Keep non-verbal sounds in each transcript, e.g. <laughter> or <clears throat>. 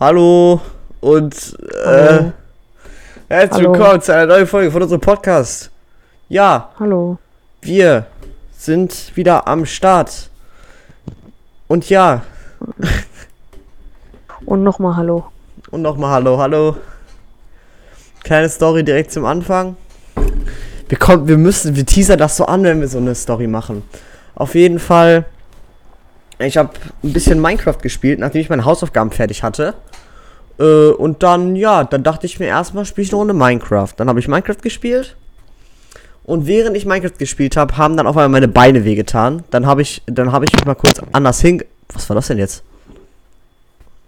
Hallo und äh, herzlich Hallo. willkommen zu einer neuen Folge von unserem Podcast. Ja, Hallo. wir sind wieder am Start. Und ja, <laughs> Und nochmal Hallo. und nochmal Hallo, hallo. Kleine Story direkt zum Anfang. Wir kommen, wir müssen, wir teasern das so an, wenn wir so eine Story machen. Auf jeden Fall, ich habe ein bisschen Minecraft gespielt, nachdem ich meine Hausaufgaben fertig hatte. Äh, und dann, ja, dann dachte ich mir erstmal, spiele ich eine Runde Minecraft. Dann habe ich Minecraft gespielt. Und während ich Minecraft gespielt habe, haben dann auf einmal meine Beine wehgetan. Dann habe ich, dann habe ich mich mal kurz anders hin. Was war das denn jetzt?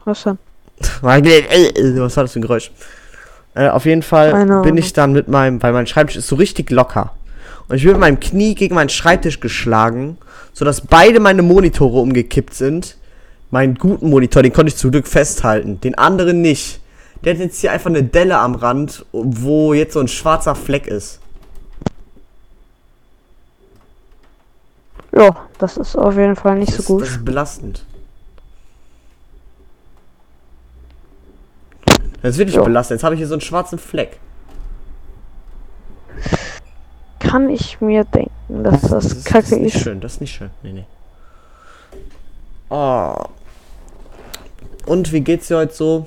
Was denn? <laughs> Was war das für ein Geräusch? Äh, auf jeden Fall bin ich dann mit meinem, weil mein Schreibtisch ist so richtig locker. Und ich bin mit meinem Knie gegen meinen Schreibtisch geschlagen, sodass beide meine Monitore umgekippt sind. Meinen guten Monitor, den konnte ich zum Glück festhalten, den anderen nicht. Der hat jetzt hier einfach eine Delle am Rand, wo jetzt so ein schwarzer Fleck ist. Ja, das ist auf jeden Fall nicht so Das, gut. das ist belastend. Das ist wirklich Ja. belastend. Jetzt habe ich hier so einen schwarzen Fleck. Kann ich mir denken, dass das, ist, kacke das ist nicht ist. schön, das ist nicht schön. Nee, nee. Oh. Und wie geht's dir heute so?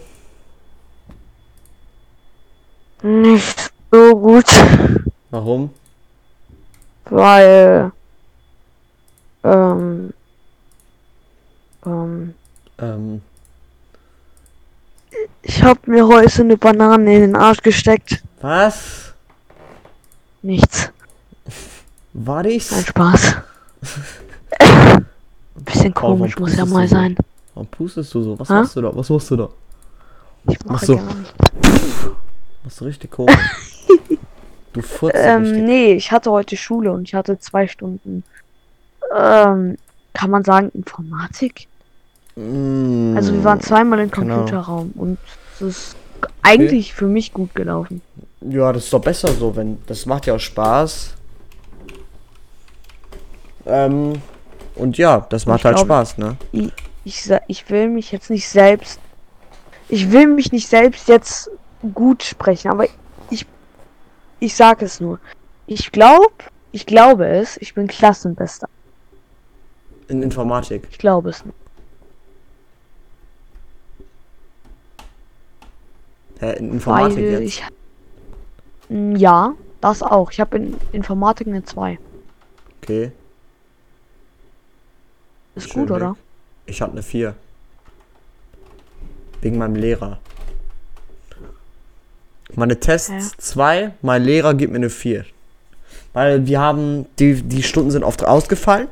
Nicht so gut, Warum? weil ähm, ähm, Ähm, ich hab mir heute eine Banane in den Arsch gesteckt. was? Nichts. War <laughs> Ein ich's? Spaß. Bisschen komisch muss ja mal sein. Warum pustest du so? Was Hä? machst du da? Was machst du da? Ich mache so. Machst du richtig komisch. <laughs> du furzt Ähm, richtig. nee, ich hatte heute Schule und ich hatte zwei Stunden. Ähm, kann man sagen Informatik? Mm, Also wir waren zweimal im keine Computerraum und es ist eigentlich für mich gut gelaufen. Ja, das ist doch besser so, wenn. Das macht ja auch Spaß. Ähm, und ja, das macht Ich halt glaub- Spaß, ne? Ich, ich, will mich jetzt nicht selbst. Ich will mich nicht selbst jetzt gut sprechen, aber ich. Ich sag es nur. Ich glaube, ich glaube es, ich bin Klassenbester. In Informatik. Ich glaube es nicht. Hä, in Informatik weil jetzt? ich. Mm, Ja, das auch. Ich habe in Informatik eine 2. Okay. Ist Schön gut, weg. oder? Ich hatte eine 4. Wegen meinem Lehrer. Meine Tests Ja. 2, mein Lehrer gibt mir eine 4. Weil wir haben, die, die Stunden sind oft ausgefallen.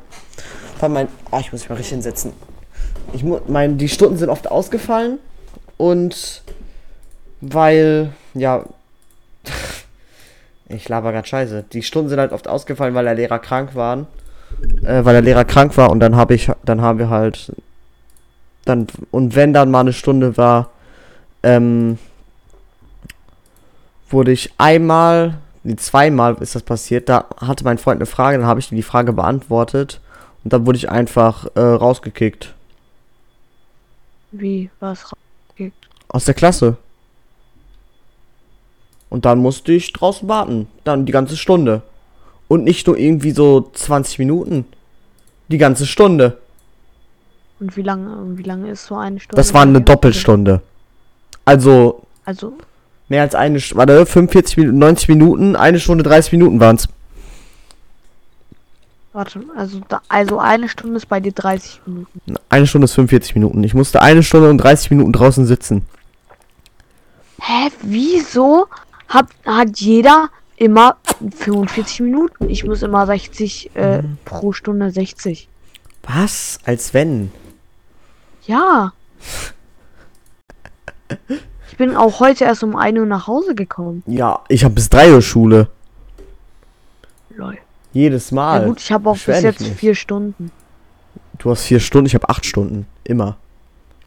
Weil mein, oh, ich muss mich mal richtig hinsetzen. Ich mein, die Stunden sind oft ausgefallen. Und weil, ja, <laughs> ich laber grad scheiße. Die Stunden sind halt oft ausgefallen, weil der Lehrer krank waren. Äh, weil der Lehrer krank war und dann habe ich, dann haben wir halt, dann, und wenn dann mal eine Stunde war, ähm, wurde ich einmal, nee, zweimal ist das passiert, da hatte mein Freund eine Frage, dann habe ich die Frage beantwortet und dann wurde ich einfach äh, rausgekickt. Wie? Was? Aus der Klasse. Und dann musste ich draußen warten. Dann die ganze Stunde. Und nicht nur irgendwie so 20 Minuten. Die ganze Stunde. Und wie lange, wie lange ist so eine Stunde? Das war eine Doppelstunde. Also Also, mehr als eine Stunde. Warte, 45 Minuten, 90 Minuten, eine Stunde 30 Minuten waren's. warte, also, da, also eine Stunde ist bei dir 30 Minuten. Eine Stunde ist 45 Minuten. Ich musste eine Stunde und 30 Minuten draußen sitzen. Hä, wieso hat, hat jeder immer 45 Minuten? Ich muss immer 60 äh, Mhm. pro Stunde 60. Was? Als wenn? Ja. Ich bin auch heute erst um 1 Uhr nach Hause gekommen. Ja, ich habe bis 3 Uhr Schule. Lol. Jedes Mal. Ja gut, ich habe auch Beschwer bis jetzt nicht. vier Stunden. Du hast vier Stunden, ich habe acht Stunden. Immer.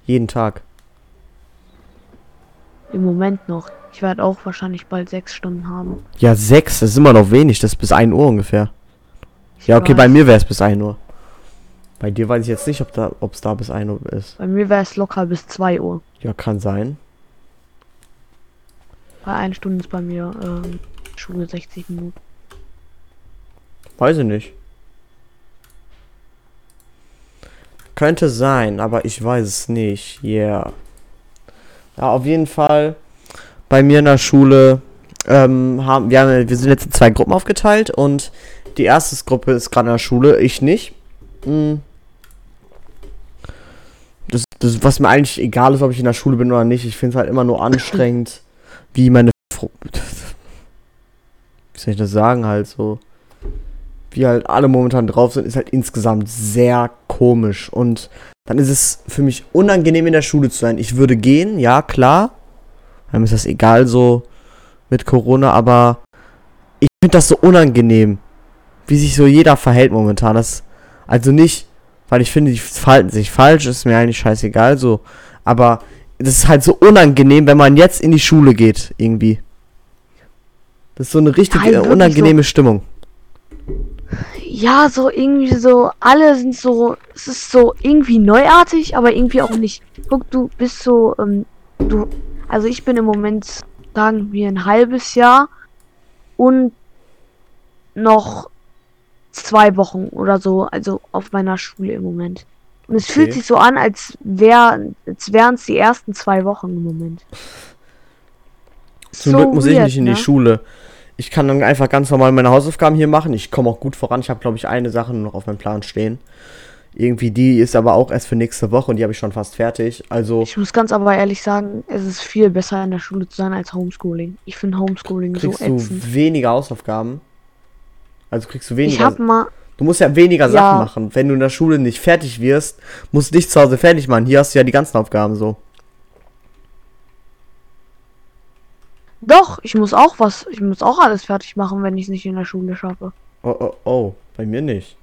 Jeden Tag. Im Moment noch. Ich werde auch wahrscheinlich bald sechs Stunden haben. Ja, sechs, das ist immer noch wenig. Das ist bis 1 Uhr ungefähr. Ich Ja, okay, bei weiß. mir wäre es bis 1 Uhr. Bei dir weiß ich jetzt nicht, ob da, ob's da bis 1 Uhr ist. Bei mir wäre es locker bis 2 Uhr. Ja, kann sein. Bei einer Stunde ist bei mir ähm, Schule 60 Minuten. Weiß ich nicht. Könnte sein, aber ich weiß es nicht. Yeah. Ja, auf jeden Fall. Bei mir in der Schule ähm, haben wir, haben, wir sind jetzt in zwei Gruppen aufgeteilt und die erste Gruppe ist gerade in der Schule, ich nicht. Mm. Das, das, was mir eigentlich egal ist, ob ich in der Schule bin oder nicht. Ich finde es halt immer nur anstrengend, <clears throat> wie meine. Fro wie soll ich das sagen, halt so. Wie halt alle momentan drauf sind, ist halt insgesamt sehr komisch. Und dann ist es für mich unangenehm in der Schule zu sein. Ich würde gehen, ja, klar. Dann ist das egal so mit Corona, aber ich finde das so unangenehm, wie sich so jeder verhält momentan. Das, also nicht, weil ich finde, die verhalten sich falsch, ist mir eigentlich scheißegal so. Aber das ist halt so unangenehm, wenn man jetzt in die Schule geht, irgendwie. Das ist so eine richtig Ja, unangenehme Stimmung. Ja, so irgendwie so, alle sind so, es ist so irgendwie neuartig, aber irgendwie auch nicht. Guck, du bist so, ähm, du, also ich bin im Moment, sagen wir, ein halbes Jahr und noch zwei Wochen oder so, also auf meiner Schule im Moment. Und es fühlt Okay. sich so an, als wär, als wären es die ersten zwei Wochen im Moment. Zum So Glück muss ich weird, nicht in ne? die Schule. Ich kann dann einfach ganz normal meine Hausaufgaben hier machen. Ich komme auch gut voran. Ich habe, glaube ich, eine Sache noch auf meinem Plan stehen. Irgendwie die ist aber auch erst für nächste Woche und die habe ich schon fast fertig. Also Ich muss ganz aber ehrlich sagen, es ist viel besser in der Schule zu sein als Homeschooling. Ich finde Homeschooling so kriegst du ätzend. weniger Hausaufgaben. Also kriegst du Ich weniger. hab mal, Du musst ja weniger Ja. Sachen machen. Wenn du in der Schule nicht fertig wirst, musst du dich zu Hause fertig machen. Hier hast du ja die ganzen Aufgaben so. doch, ich muss auch was, ich muss auch alles fertig machen, wenn ich es nicht in der Schule schaffe. Oh, oh, oh. Bei mir nicht.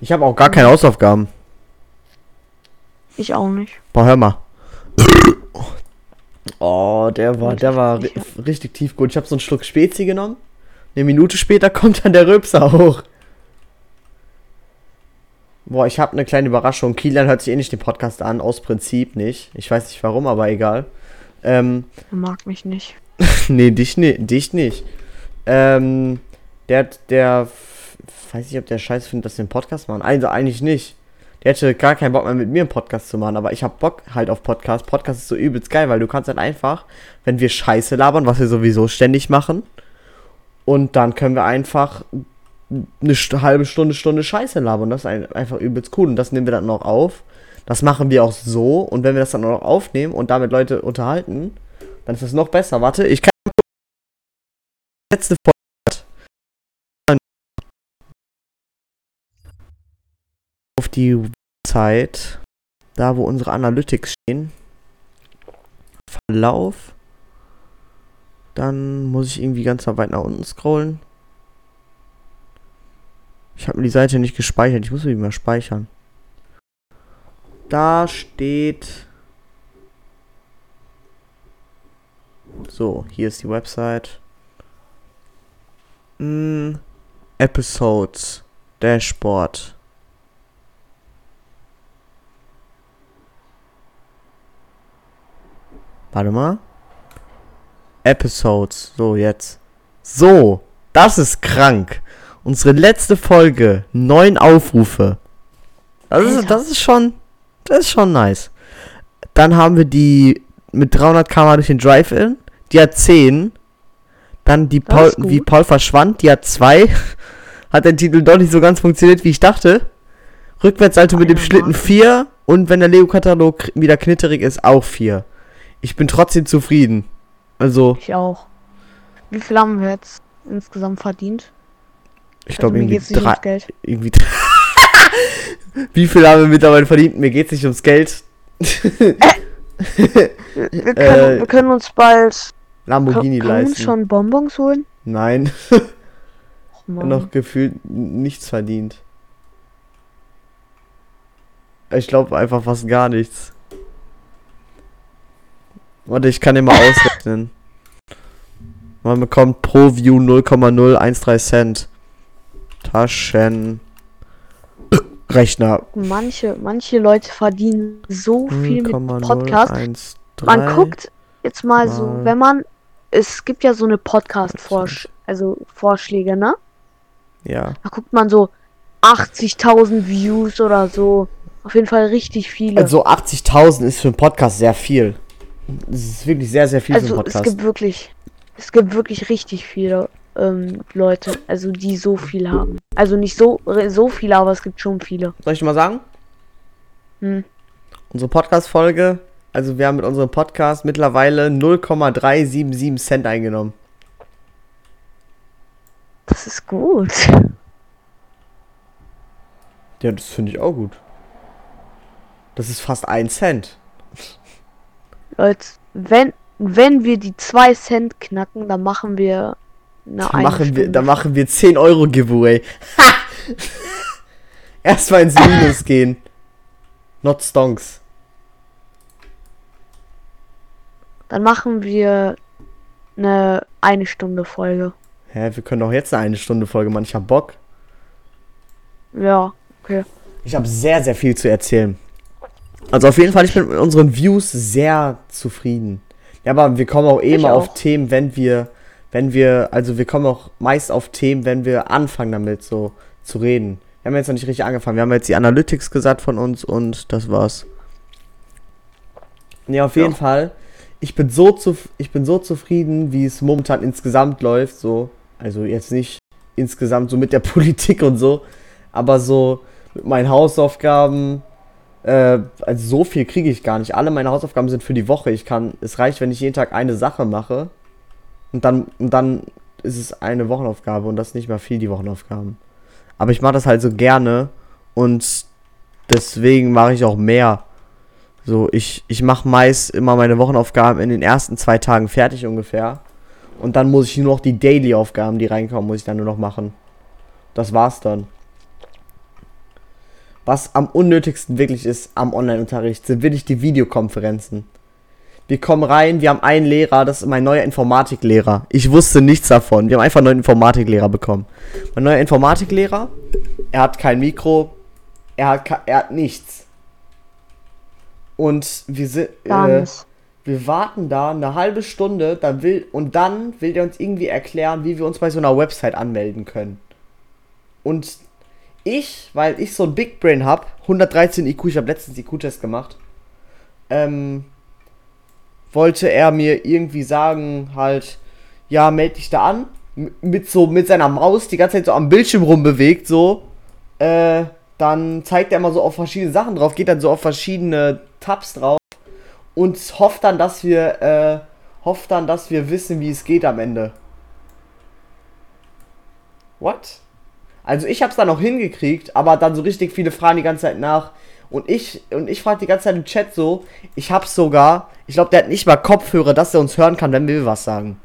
Ich habe auch gar keine Hausaufgaben. Ich auch nicht. Boah, hör mal. <coughs> Oh, der war, der war ri Ich- richtig tief gut. Ich habe so einen Schluck Spezi genommen. Eine Minute später <laughs> kommt dann der Röpser hoch. Boah, ich habe eine kleine Überraschung. Kilian hört sich eh nicht den Podcast an, aus Prinzip nicht. Ich weiß nicht warum, aber egal. Ähm, Er mag mich nicht. <laughs> nee, dich, ni dich nicht. Ähm, der, der, weiß nicht, ob der Scheiß findet, dass wir einen Podcast machen. Also eigentlich nicht. Der hätte gar keinen Bock mehr mit mir einen Podcast zu machen, aber ich hab Bock halt auf Podcast. Podcast ist so übelst geil, weil du kannst halt einfach, wenn wir Scheiße labern, was wir sowieso ständig machen, und dann können wir einfach eine halbe Stunde, Stunde Scheiße labern. Das ist ein einfach übelst cool und das nehmen wir dann noch auf. Das machen wir auch so und wenn wir das dann noch aufnehmen und damit Leute unterhalten, dann ist das noch besser. Warte, ich kann letzte Folge auf die Zeit, da wo unsere Analytics stehen. Verlauf. Dann muss ich irgendwie ganz weit nach unten scrollen. Ich habe mir die Seite nicht gespeichert. Ich muss sie mal speichern. Da steht. So, hier ist die Website. Mm, Episodes. Dashboard. Warte mal. Episodes. So, jetzt. So, das ist krank. Unsere letzte Folge. Neun Aufrufe. Das ist, das ist schon. Das ist schon nice. Dann haben wir die mit 300 km durch den Drive-In. Die hat 10. Dann die Paul, wie Paul verschwand. Die hat 2. <laughs> hat der Titel doch nicht so ganz funktioniert, wie ich dachte. Rückwärtsalto mit dem Schlitten Einigermaßen. 4. Und wenn der Lego-Katalog wieder knitterig ist, auch 4. Ich bin trotzdem zufrieden. Also, Ich auch. Wie viel haben wir jetzt insgesamt verdient? ich Also, glaube mir irgendwie drei. ums Geld. Irgendwie. <laughs> Wie viel haben wir mittlerweile verdient? Mir geht's nicht ums Geld. <laughs> Wir können, Äh, wir können uns bald Lamborghini können, können wir uns leisten. schon Bonbons holen. Nein, <laughs> noch gefühlt nichts verdient. Ich glaube einfach fast gar nichts. Warte, ich kann dir mal ausrechnen. <laughs> Man bekommt pro View 0,013 Cent. Taschenrechner. Manche, manche Leute verdienen so viel mit Podcast. 0,013 Man guckt jetzt mal so, mal wenn man, es gibt ja so eine Podcast-Vorsch, also Vorschläge, ne? Ja. Da guckt man so 80.000 Views oder so. Auf jeden Fall richtig viele. Also 80.000 ist für einen Podcast sehr viel. Das ist wirklich sehr, sehr viel für Also es Podcast. gibt wirklich, es gibt wirklich richtig viele ähm, Leute, also die so viel haben. Also nicht so so viele, aber es gibt schon viele. Soll ich mal sagen? Hm. Unsere Podcast-Folge, also wir haben mit unserem Podcast mittlerweile 0,377 Cent eingenommen. Das ist gut. Ja, das finde ich auch gut. Das ist fast ein Cent. Leute, wenn wenn wir die 2 Cent knacken, dann machen wir eine Da eine machen, wir, Stunde. da machen wir 10 Euro Giveaway. Ha! <laughs> Erstmal ins Minus gehen. Not Stonks. Dann machen wir eine eine Stunde Folge. Hä, wir können doch jetzt eine Stunde Folge machen. Ich hab Bock. Ja, okay. Ich habe sehr, sehr viel zu erzählen. Also auf jeden Fall, ich bin mit unseren Views sehr zufrieden. Ja, aber wir kommen auch eh Ich mal auf. Themen, wenn wir, wenn wir, also wir kommen auch meist auf Themen, wenn wir anfangen damit so zu reden. Wir haben jetzt noch nicht richtig angefangen. Wir haben jetzt die Analytics gesagt von uns und das war's. Ja, auf jeden Ja. Fall. Ich bin so zuf ich bin so zufrieden, wie es momentan insgesamt läuft, so. Also jetzt nicht insgesamt so mit der <laughs> Politik und so, aber so mit meinen Hausaufgaben. Äh, also so viel kriege ich gar nicht. Alle meine Hausaufgaben sind für die Woche. Ich kann, es reicht, wenn ich jeden Tag eine Sache mache und dann und dann ist es eine Wochenaufgabe und das nicht mal viel die Wochenaufgaben. Aber ich mache das halt so gerne und deswegen mache ich auch mehr. So, ich, ich mache meist immer meine Wochenaufgaben in den ersten zwei Tagen fertig ungefähr. Und dann muss ich nur noch die Daily-Aufgaben, die reinkommen, muss ich dann nur noch machen. Das war's dann. Was am unnötigsten wirklich ist am Online-Unterricht, sind wirklich die Videokonferenzen. Wir kommen rein, wir haben einen Lehrer, das ist mein neuer Informatiklehrer. Ich wusste nichts davon. Wir haben einfach einen neuen Informatiklehrer bekommen. Mein neuer Informatiklehrer, er hat kein Mikro, er hat, er hat nichts. Und wir sind, äh, wir warten da eine halbe Stunde, dann will, und dann will der uns irgendwie erklären, wie wir uns bei so einer Website anmelden können. Und ich, weil ich so ein Big Brain hab, 113 IQ, ich habe letztens IQ-Test gemacht, ähm, wollte er mir irgendwie sagen, halt, ja, meld dich da an, mit so, mit seiner Maus die ganze Zeit so am Bildschirm rumbewegt, so, äh, dann zeigt er immer so auf verschiedene Sachen drauf, geht dann so auf verschiedene Tabs drauf und hofft dann, dass wir, äh, hofft dann, dass wir wissen, wie es geht am Ende. What? Also ich hab's dann noch hingekriegt, aber dann so richtig viele fragen die ganze Zeit nach. Und ich, und ich frage die ganze Zeit im Chat so, ich hab's sogar, ich glaube, der hat nicht mal Kopfhörer, dass er uns hören kann, wenn wir was sagen.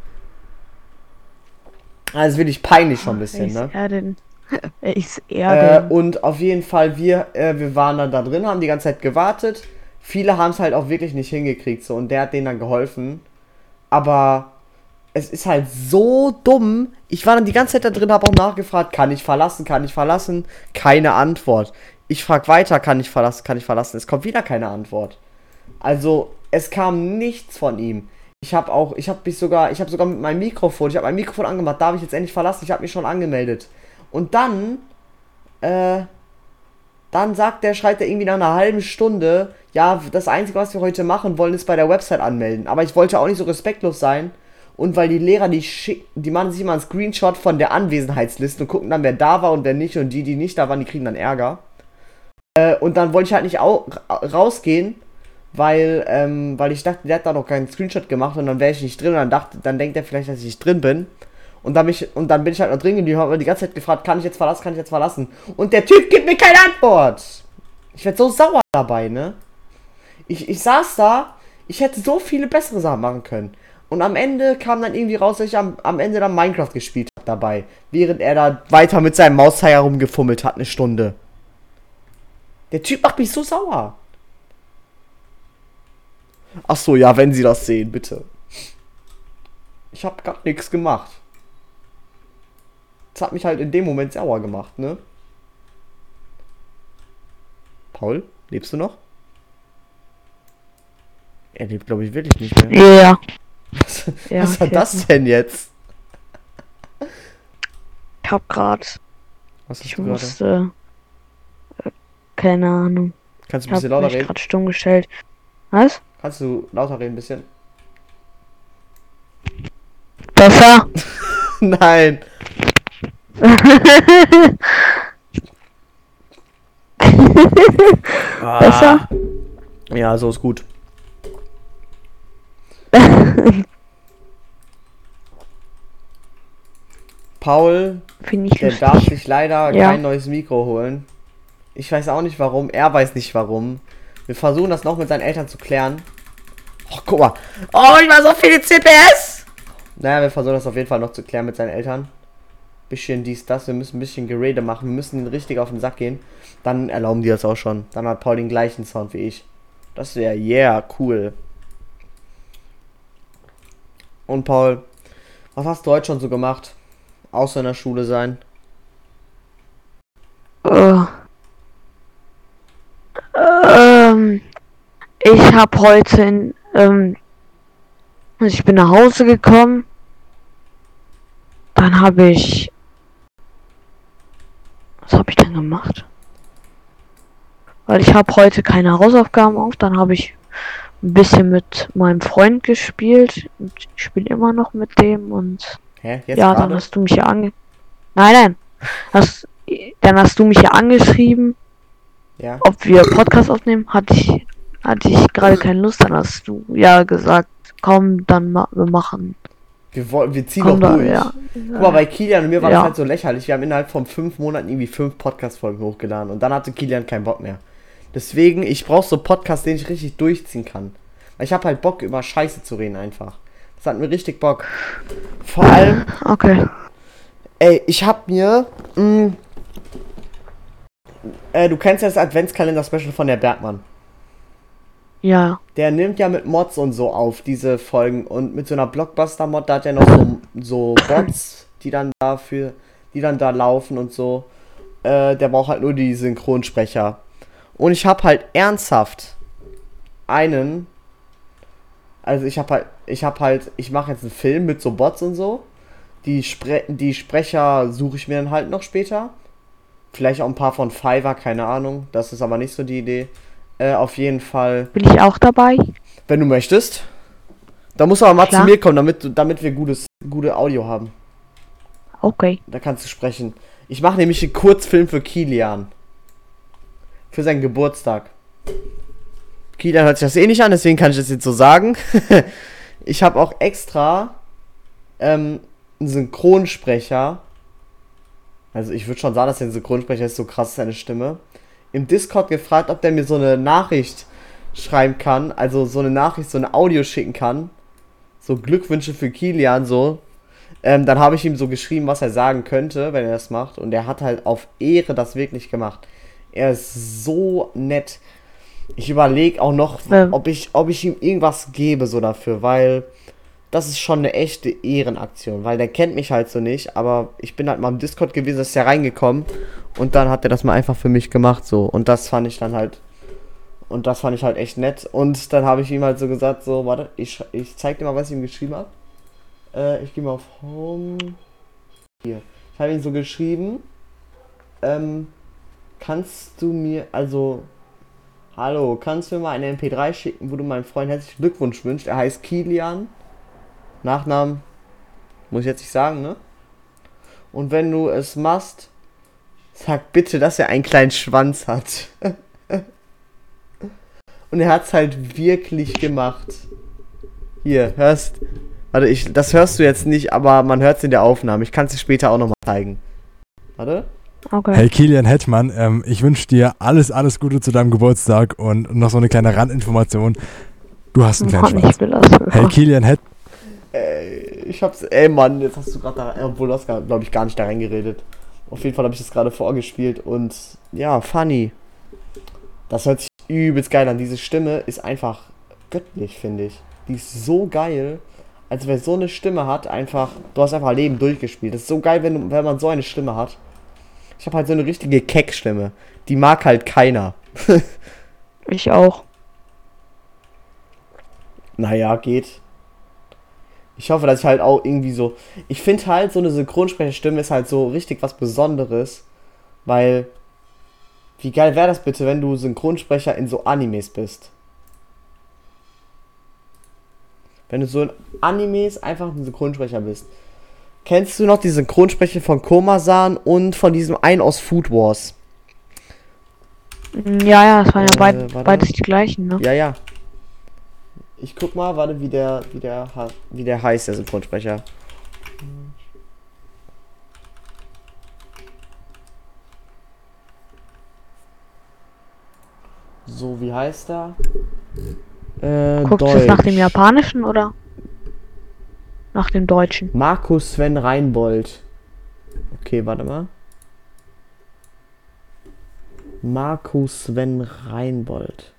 Also wirklich peinlich schon ein bisschen, Wer ne? ist er denn? Wer ist er Äh, und auf jeden Fall, wir, äh, wir waren dann da drin, haben die ganze Zeit gewartet. Viele haben es halt auch wirklich nicht hingekriegt, so, und der hat denen dann geholfen. Aber es ist halt so dumm. Ich war dann die ganze Zeit da drin, habe auch nachgefragt, kann ich verlassen, kann ich verlassen? Keine Antwort. Ich frag weiter, kann ich verlassen, kann ich verlassen? Es kommt wieder keine Antwort. Also, es kam nichts von ihm. Ich habe auch, ich habe mich sogar, ich habe sogar mit meinem Mikrofon, ich habe mein Mikrofon angemacht, darf ich jetzt endlich verlassen? Ich habe mich schon angemeldet. Und dann, äh, dann sagt der, schreit er irgendwie nach einer halben Stunde, ja, das Einzige, was wir heute machen wollen, ist bei der Website anmelden. Aber ich wollte auch nicht so respektlos sein. Und weil die Lehrer, die schick, die machen sich immer einen Screenshot von der Anwesenheitsliste und gucken dann, wer da war und wer nicht. Und die, die nicht da waren, die kriegen dann Ärger. Äh, und dann wollte ich halt nicht au rausgehen, weil, ähm, weil ich dachte, der hat da noch keinen Screenshot gemacht und dann wäre ich nicht drin. Und dann dachte, dann denkt er vielleicht, dass ich nicht drin bin. Und dann, bin ich, und dann bin ich halt noch drin geblieben, habe die ganze Zeit gefragt, kann ich jetzt verlassen, kann ich jetzt verlassen? Und der Typ gibt mir keine Antwort. Ich werde so sauer dabei, ne? Ich, ich saß da, ich hätte so viele bessere Sachen machen können. Und am Ende kam dann irgendwie raus, dass ich am, am Ende dann Minecraft gespielt habe dabei. Während er da weiter mit seinem Mauszeiger rumgefummelt hat, eine Stunde. Der Typ macht mich so sauer. Ach so, ja, wenn Sie das sehen, bitte. Ich habe gar nichts gemacht. das hat mich halt in dem Moment sauer gemacht, ne? Paul, lebst du noch? Er lebt, glaube ich, wirklich nicht mehr. Ja. Was, Ja, was war okay. das denn jetzt? Ich hab grad. Was hast Ich du musste. Äh, keine Ahnung. Kannst du Ich ein bisschen lauter reden? gerade stumm gestellt. Was? Kannst du lauter reden ein bisschen? Besser? <laughs> Nein. <laughs> Besser? Ja, so ist gut. <laughs> Paul, Finde ich der darf lustig. sich leider Ja. kein neues Mikro holen. Ich weiß auch nicht warum, er weiß nicht warum. Wir versuchen das noch mit seinen Eltern zu klären. Oh, guck mal. Oh, ich war so viele CPS! Naja, wir versuchen das auf jeden Fall noch zu klären mit seinen Eltern. Bisschen dies, das, wir müssen ein bisschen Gerede machen, wir müssen ihnen richtig auf den Sack gehen. Dann erlauben die das auch schon. Dann hat Paul den gleichen Sound wie ich. Das wäre, yeah, cool. Und Paul, was hast du heute schon so gemacht? Außer in der Schule sein. Äh, ähm, ich habe heute in, ähm, also ich bin nach Hause gekommen. Dann habe ich. Was habe ich denn gemacht? Weil ich habe heute keine Hausaufgaben auf. Dann habe ich ein bisschen mit meinem Freund gespielt. Und ich spiele immer noch mit dem und Hä? Ja, dann gerade? hast du mich ja ange... Nein, nein. Hast, dann hast du mich ja angeschrieben, Ja. ob wir Podcast aufnehmen. Hatte ich, hatte ich gerade keine Lust. Dann hast du ja gesagt, komm, dann ma wir machen. Wir, wollen, wir ziehen Komm doch da, durch. ja. Guck mal, bei Kilian und mir war Ja. das halt so lächerlich. Wir haben innerhalb von fünf Monaten irgendwie fünf Podcast-Folgen hochgeladen. Und dann hatte Kilian keinen Bock mehr. Deswegen, ich brauche so Podcasts, den ich richtig durchziehen kann. Weil ich habe halt Bock, über Scheiße zu reden einfach. Das hat mir richtig Bock. Vor allem, Okay. ey, ich hab mir. Mh, äh, du kennst ja das Adventskalender-Special von der Bergmann. Ja. Der nimmt ja mit Mods und so auf, diese Folgen. Und mit so einer Blockbuster-Mod, da hat er noch so, so Bots, die dann dafür, die dann da laufen und so. Äh, der braucht halt nur die Synchronsprecher. Und ich hab halt ernsthaft einen. Also ich hab halt, ich hab halt, ich mache jetzt einen Film mit so Bots und so. Die, Spre die Sprecher suche ich mir dann halt noch später. Vielleicht auch ein paar von Fiverr, keine Ahnung. Das ist aber nicht so die Idee. Äh, auf jeden Fall. Bin ich auch dabei? Wenn du möchtest. Da musst du aber mal Klar. zu mir kommen, damit, damit wir gutes, gute Audio haben. Okay. Da kannst du sprechen. Ich mache nämlich einen Kurzfilm für Kilian. Für seinen Geburtstag. Kilian hört sich das eh nicht an, deswegen kann ich das jetzt so sagen. <laughs> ich habe auch extra ähm, einen Synchronsprecher. Also ich würde schon sagen, dass der Synchronsprecher ist so krass seine Stimme. Im Discord gefragt, ob der mir so eine Nachricht schreiben kann. Also so eine Nachricht, so ein Audio schicken kann. So Glückwünsche für Kilian, so. Ähm, dann habe ich ihm so geschrieben, was er sagen könnte, wenn er das macht. Und er hat halt auf Ehre das wirklich gemacht. Er ist so nett. Ich überlege auch noch, Ähm. ob, ich, ob ich ihm irgendwas gebe so dafür, weil das ist schon eine echte Ehrenaktion, weil der kennt mich halt so nicht, aber ich bin halt mal im Discord gewesen, ist ja reingekommen und dann hat er das mal einfach für mich gemacht so und das fand ich dann halt und das fand ich halt echt nett und dann habe ich ihm halt so gesagt so, warte, ich, ich zeig dir mal, was ich ihm geschrieben habe. Äh, ich gehe mal auf Home. Hier. Ich habe ihm so geschrieben, ähm, kannst du mir, also, hallo, kannst du mir mal eine MP3 schicken, wo du meinem Freund herzlichen Glückwunsch wünschst? Er heißt Kilian. Nachnamen muss ich jetzt nicht sagen, ne? Und wenn du es machst, sag bitte, dass er einen kleinen Schwanz hat. <laughs> Und er hat's halt wirklich gemacht. Hier, hörst. Warte, ich, das hörst du jetzt nicht, aber man hört's in der Aufnahme. Ich kann es dir später auch nochmal zeigen. Warte. Okay. Hey Kilian Hetman, ähm, ich wünsche dir alles, alles Gute zu deinem Geburtstag und noch so eine kleine Randinformation. Du hast einen kleinen Mann, hören. Hey Kilian Het Ey, ich hab's. Ey, Mann, jetzt hast du gerade da. Obwohl, du hast, glaube ich, gar nicht da reingeredet. Auf jeden Fall habe ich das gerade vorgespielt und ja, funny. Das hört sich übelst geil an. Diese Stimme ist einfach göttlich, finde ich. Die ist so geil. Also wer so eine Stimme hat, einfach, du hast einfach Leben durchgespielt. Das ist so geil, wenn, du- wenn man so eine Stimme hat. Ich habe halt so eine richtige Keck-Stimme. Die mag halt keiner. <laughs> Ich auch. Naja, geht. Ich hoffe, dass ich halt auch irgendwie so. Ich finde halt, so eine Synchronsprecherstimme ist halt so richtig was Besonderes. Weil. Wie geil wäre das bitte, wenn du Synchronsprecher in so Animes bist? Wenn du so in Animes einfach ein Synchronsprecher bist. Kennst du noch die Synchronsprecher von Komasan und von diesem einen aus Food Wars? Mm, Ja, ja, das waren ja Äh, beid, warte. beides die gleichen, ne? Ja, ja. Ich guck mal, warte, wie der, wie der, wie der heißt, der Synchronsprecher. So, wie heißt er? Äh, Guckt es nach dem Japanischen oder nach dem Deutschen? Markus Sven Reinbold. Okay, warte mal. Markus Sven Reinbold.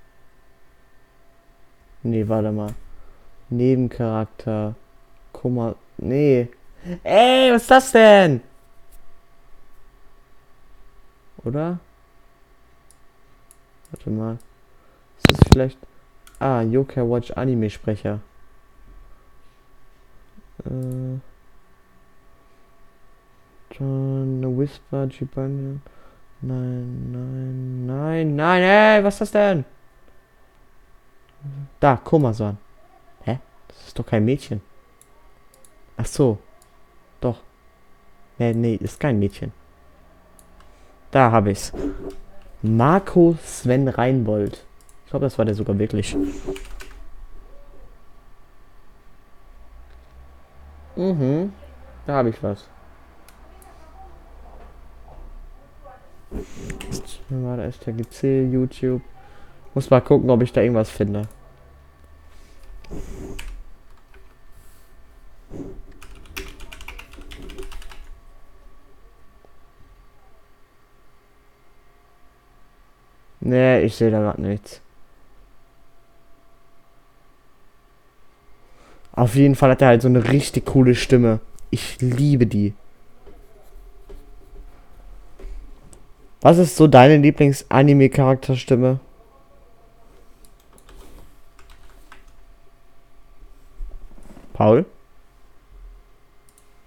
Nee, warte mal. Nebencharakter. Kummer. Nee. Ey, was ist das denn? Oder? Warte mal. Ist das vielleicht. Ah, Yokai Watch Anime Sprecher. Äh. John Whisper, Chibanya. Nein, nein, nein, nein, ey, was ist das denn? Da, Komasan. Hä? Das ist doch kein Mädchen. Ach so. Doch. Nee, nee, ist kein Mädchen. Da habe ich's. Marco Sven Reinbold. Ich glaube, das war der sogar wirklich. Mhm. Da habe ich was. War da STGC, YouTube. Muss mal gucken, ob ich da irgendwas finde. Nee, ich sehe da gerade nichts. Auf jeden Fall hat er halt so eine richtig coole Stimme. Ich liebe die. Was ist so deine Lieblings-Anime-Charakterstimme? Paul?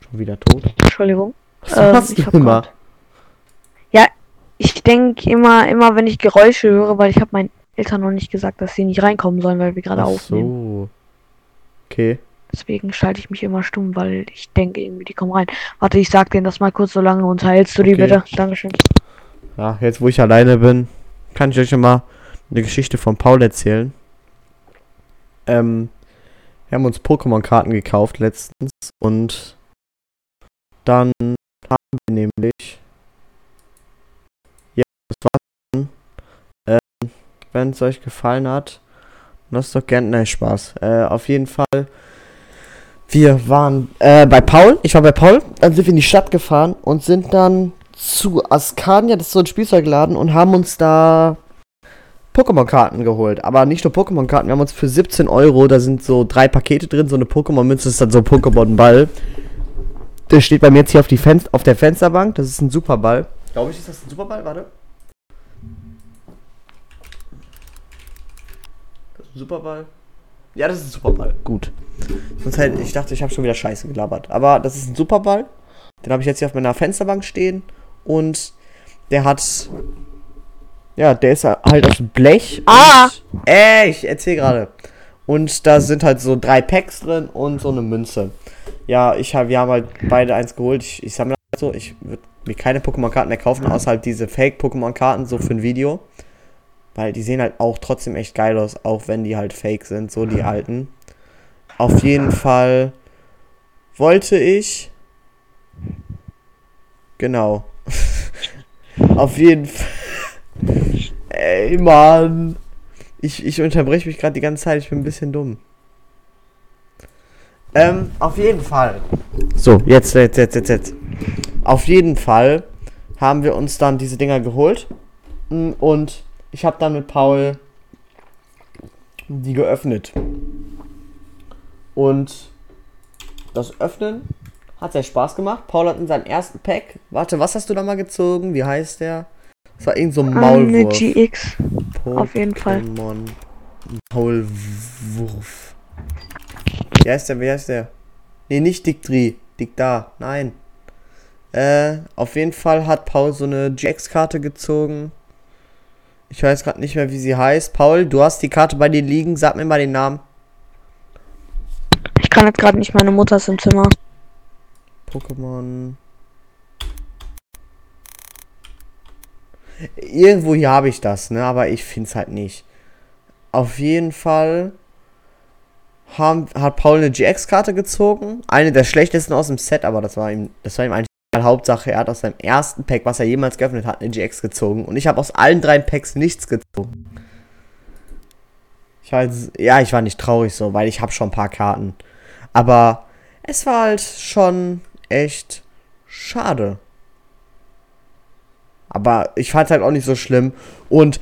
Schon wieder tot? Entschuldigung. Was Ähm, machst du immer? Ja, ich denke immer, immer wenn ich Geräusche höre, weil ich habe meinen Eltern noch nicht gesagt, dass sie nicht reinkommen sollen, weil wir gerade aufnehmen. so. Okay. Deswegen schalte ich mich immer stumm, weil ich denke irgendwie, die kommen rein. Warte, ich sag denen das mal kurz so lange und heilst du die Okay. bitte? Dankeschön. Ja, jetzt wo ich alleine bin, kann ich euch schon mal eine Geschichte von Paul erzählen. Ähm, wir haben uns Pokémon-Karten gekauft letztens und dann haben wir nämlich. Ja, das war's dann. Ähm, wenn es euch gefallen hat, lasst doch gerne. Nein, Spaß. Äh, auf jeden Fall. Wir waren äh, bei Paul. Ich war bei Paul. Dann sind wir in die Stadt gefahren und sind dann zu Askania, das ist so ein Spielzeugladen, und haben uns da Pokémon-Karten geholt. Aber nicht nur Pokémon-Karten, wir haben uns für 17 Euro, da sind so drei Pakete drin, so eine Pokémon-Münze ist dann so ein Pokémon-Ball. Der steht bei mir jetzt hier auf, die Fenster auf der Fensterbank, das ist ein Superball. Glaube ich, ist das ein Superball? Warte. Das ist ein Superball. Ja, das ist ein Superball. Gut. Sonst hätte ich dachte, ich habe schon wieder Scheiße gelabert. Aber das ist ein Superball. Den habe ich jetzt hier auf meiner Fensterbank stehen. Und der hat. Ja, der ist halt aus Blech. Ah! Und, äh, ich erzähl gerade. Und da sind halt so drei Packs drin und so eine Münze. Ja, ich hab, wir haben halt beide eins geholt. Ich, ich sammle halt so. Ich würde mir keine Pokémon-Karten mehr kaufen, außer halt diese Fake-Pokémon-Karten, so für ein Video. Weil die sehen halt auch trotzdem echt geil aus, auch wenn die halt fake sind, so die alten. Auf jeden Fall wollte ich. Genau. <laughs> Auf jeden Fall. <laughs> Ey, Mann. Ich, ich unterbreche mich gerade die ganze Zeit, ich bin ein bisschen dumm. Ähm, auf jeden Fall. So, jetzt, jetzt, jetzt, jetzt, jetzt. Auf jeden Fall haben wir uns dann diese Dinger geholt. Mm, Und ich habe dann mit Paul die geöffnet. Und das Öffnen hat sehr Spaß gemacht. Paul hat in seinem ersten Pack. Warte, was hast du da mal gezogen? Wie heißt der? Das war irgend so ein Eine Maulwurf. GX. auf jeden Fall. Pokémon Maulwurf. Wie heißt der? Wie heißt der? Nee, nicht Dictri. Dictar. Nein. Äh, auf jeden Fall hat Paul so eine GX-Karte gezogen. Ich weiß gerade nicht mehr, wie sie heißt. Paul, du hast die Karte bei dir liegen. Sag mir mal den Namen. Ich kann jetzt gerade nicht, meine Mutter ist im Zimmer. Pokémon. Irgendwo hier habe ich das, ne? Aber ich finde es halt nicht. Auf jeden Fall haben, hat Paul eine GX-Karte gezogen. Eine der schlechtesten aus dem Set, aber das war ihm, das war ihm eigentlich. Hauptsache, er hat aus seinem ersten Pack, was er jemals geöffnet hat, eine GX gezogen. Und ich habe aus allen drei Packs nichts gezogen. Ich war jetzt, ja, ich war nicht traurig so, weil ich habe schon ein paar Karten. Aber es war halt schon echt schade. Aber ich fand es halt auch nicht so schlimm. Und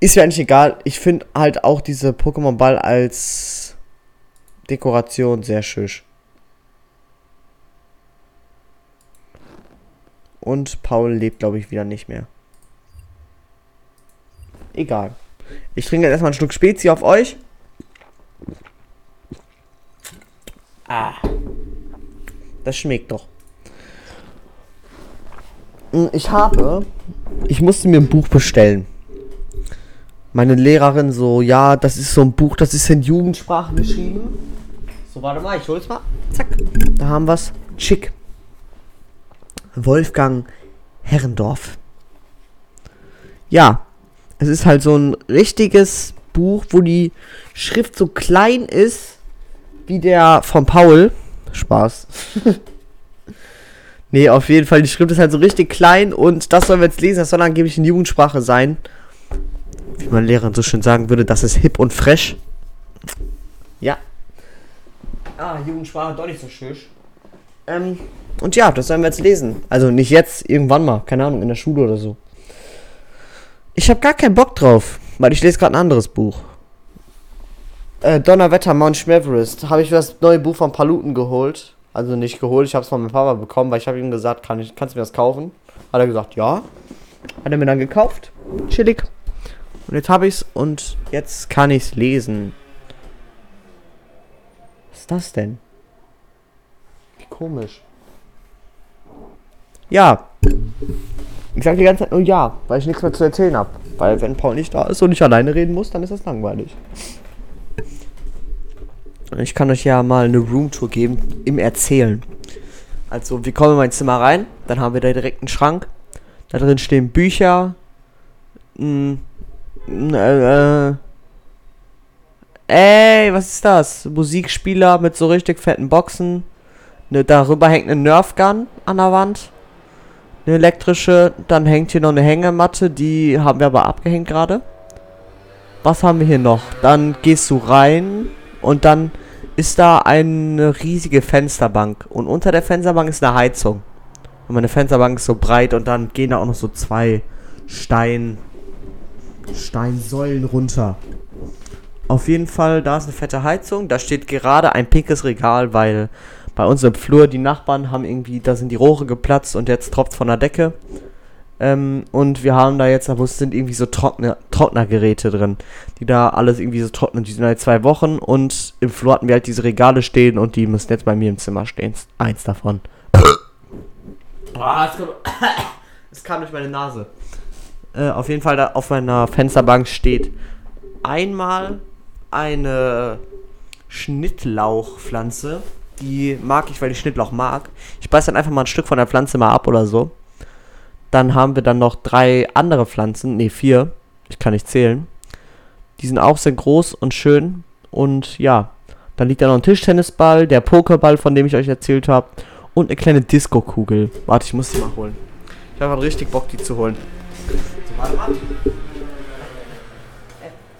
ist mir eigentlich egal. Ich finde halt auch diese Pokémon Ball als Dekoration sehr schön. Und Paul lebt, glaube ich, wieder nicht mehr. Egal. Ich trinke jetzt erstmal einen Schluck Spezi auf euch. Ah. Das schmeckt doch. Hm, Ich habe. Ich musste mir ein Buch bestellen. Meine Lehrerin so, ja, das ist so ein Buch, das ist in Jugendsprache geschrieben. So, warte mal, ich hol's mal. Zack. Da haben wir's. Schick. Wolfgang Herrendorf. Ja, es ist halt so ein richtiges Buch, wo die Schrift so klein ist wie der von Paul. Spaß. <laughs> nee, auf jeden Fall, die Schrift ist halt so richtig klein und das sollen wir jetzt lesen, das soll angeblich in Jugendsprache sein. Wie mein Lehrer so schön sagen würde, das ist hip und fresh. Ja. Ah, Jugendsprache doch nicht so schön. Ähm, und ja, das sollen wir jetzt lesen. Also nicht jetzt, irgendwann mal, keine Ahnung, in der Schule oder so. Ich habe gar keinen Bock drauf, weil ich lese gerade ein anderes Buch. Äh, Donnerwetter, Mount Schmeverest. Habe ich mir das neue Buch von Paluten geholt. Also nicht geholt, ich habe es von meinem Papa bekommen, weil ich habe ihm gesagt, kann ich, kannst du mir das kaufen? Hat er gesagt, ja. Hat er mir dann gekauft. Chillig. Und jetzt habe ich's und jetzt kann ich's lesen. Was ist das denn? Wie komisch. Ja. Ich sag die ganze Zeit nur ja, weil ich nichts mehr zu erzählen habe. Weil wenn Paul nicht da ist und ich alleine reden muss, dann ist das langweilig. Ich kann euch ja mal eine Roomtour geben im Erzählen. Also, wir kommen in mein Zimmer rein, dann haben wir da direkt einen Schrank. Da drin stehen Bücher. Mh, äh, äh, ey, was ist das? Musikspieler mit so richtig fetten Boxen. Ne, darüber hängt eine Nerfgun an der Wand. Eine elektrische. Dann hängt hier noch eine Hängematte. Die haben wir aber abgehängt gerade. Was haben wir hier noch? Dann gehst du rein und dann ist da eine riesige Fensterbank. Und unter der Fensterbank ist eine Heizung. Und meine Fensterbank ist so breit und dann gehen da auch noch so zwei Stein, Steinsäulen runter. Auf jeden Fall, da ist eine fette Heizung. Da steht gerade ein pinkes Regal, weil bei uns im Flur die Nachbarn haben irgendwie, da sind die Rohre geplatzt und jetzt tropft von der Decke. Ähm, und wir haben da jetzt, aber es sind irgendwie so Trockner, Trocknergeräte drin, die da alles irgendwie so trocknen. Die sind halt zwei Wochen und im Flur hatten wir halt diese Regale stehen und die müssen jetzt bei mir im Zimmer stehen. Eins davon. Ah, es kam, <coughs> es kam durch meine Nase. Äh, auf jeden Fall, da auf meiner Fensterbank steht einmal eine Schnittlauchpflanze. Die mag ich, weil ich Schnittlauch mag. Ich beiß dann einfach mal ein Stück von der Pflanze mal ab oder so. Dann haben wir dann noch drei andere Pflanzen. Ne, vier. Ich kann nicht zählen. Die sind auch sehr groß und schön. Und ja, dann liegt da noch ein Tischtennisball, der Pokéball, von dem ich euch erzählt habe. Und eine kleine Disco-Kugel. Warte, ich muss die mal holen. Ich habe richtig Bock, die zu holen. So, warte.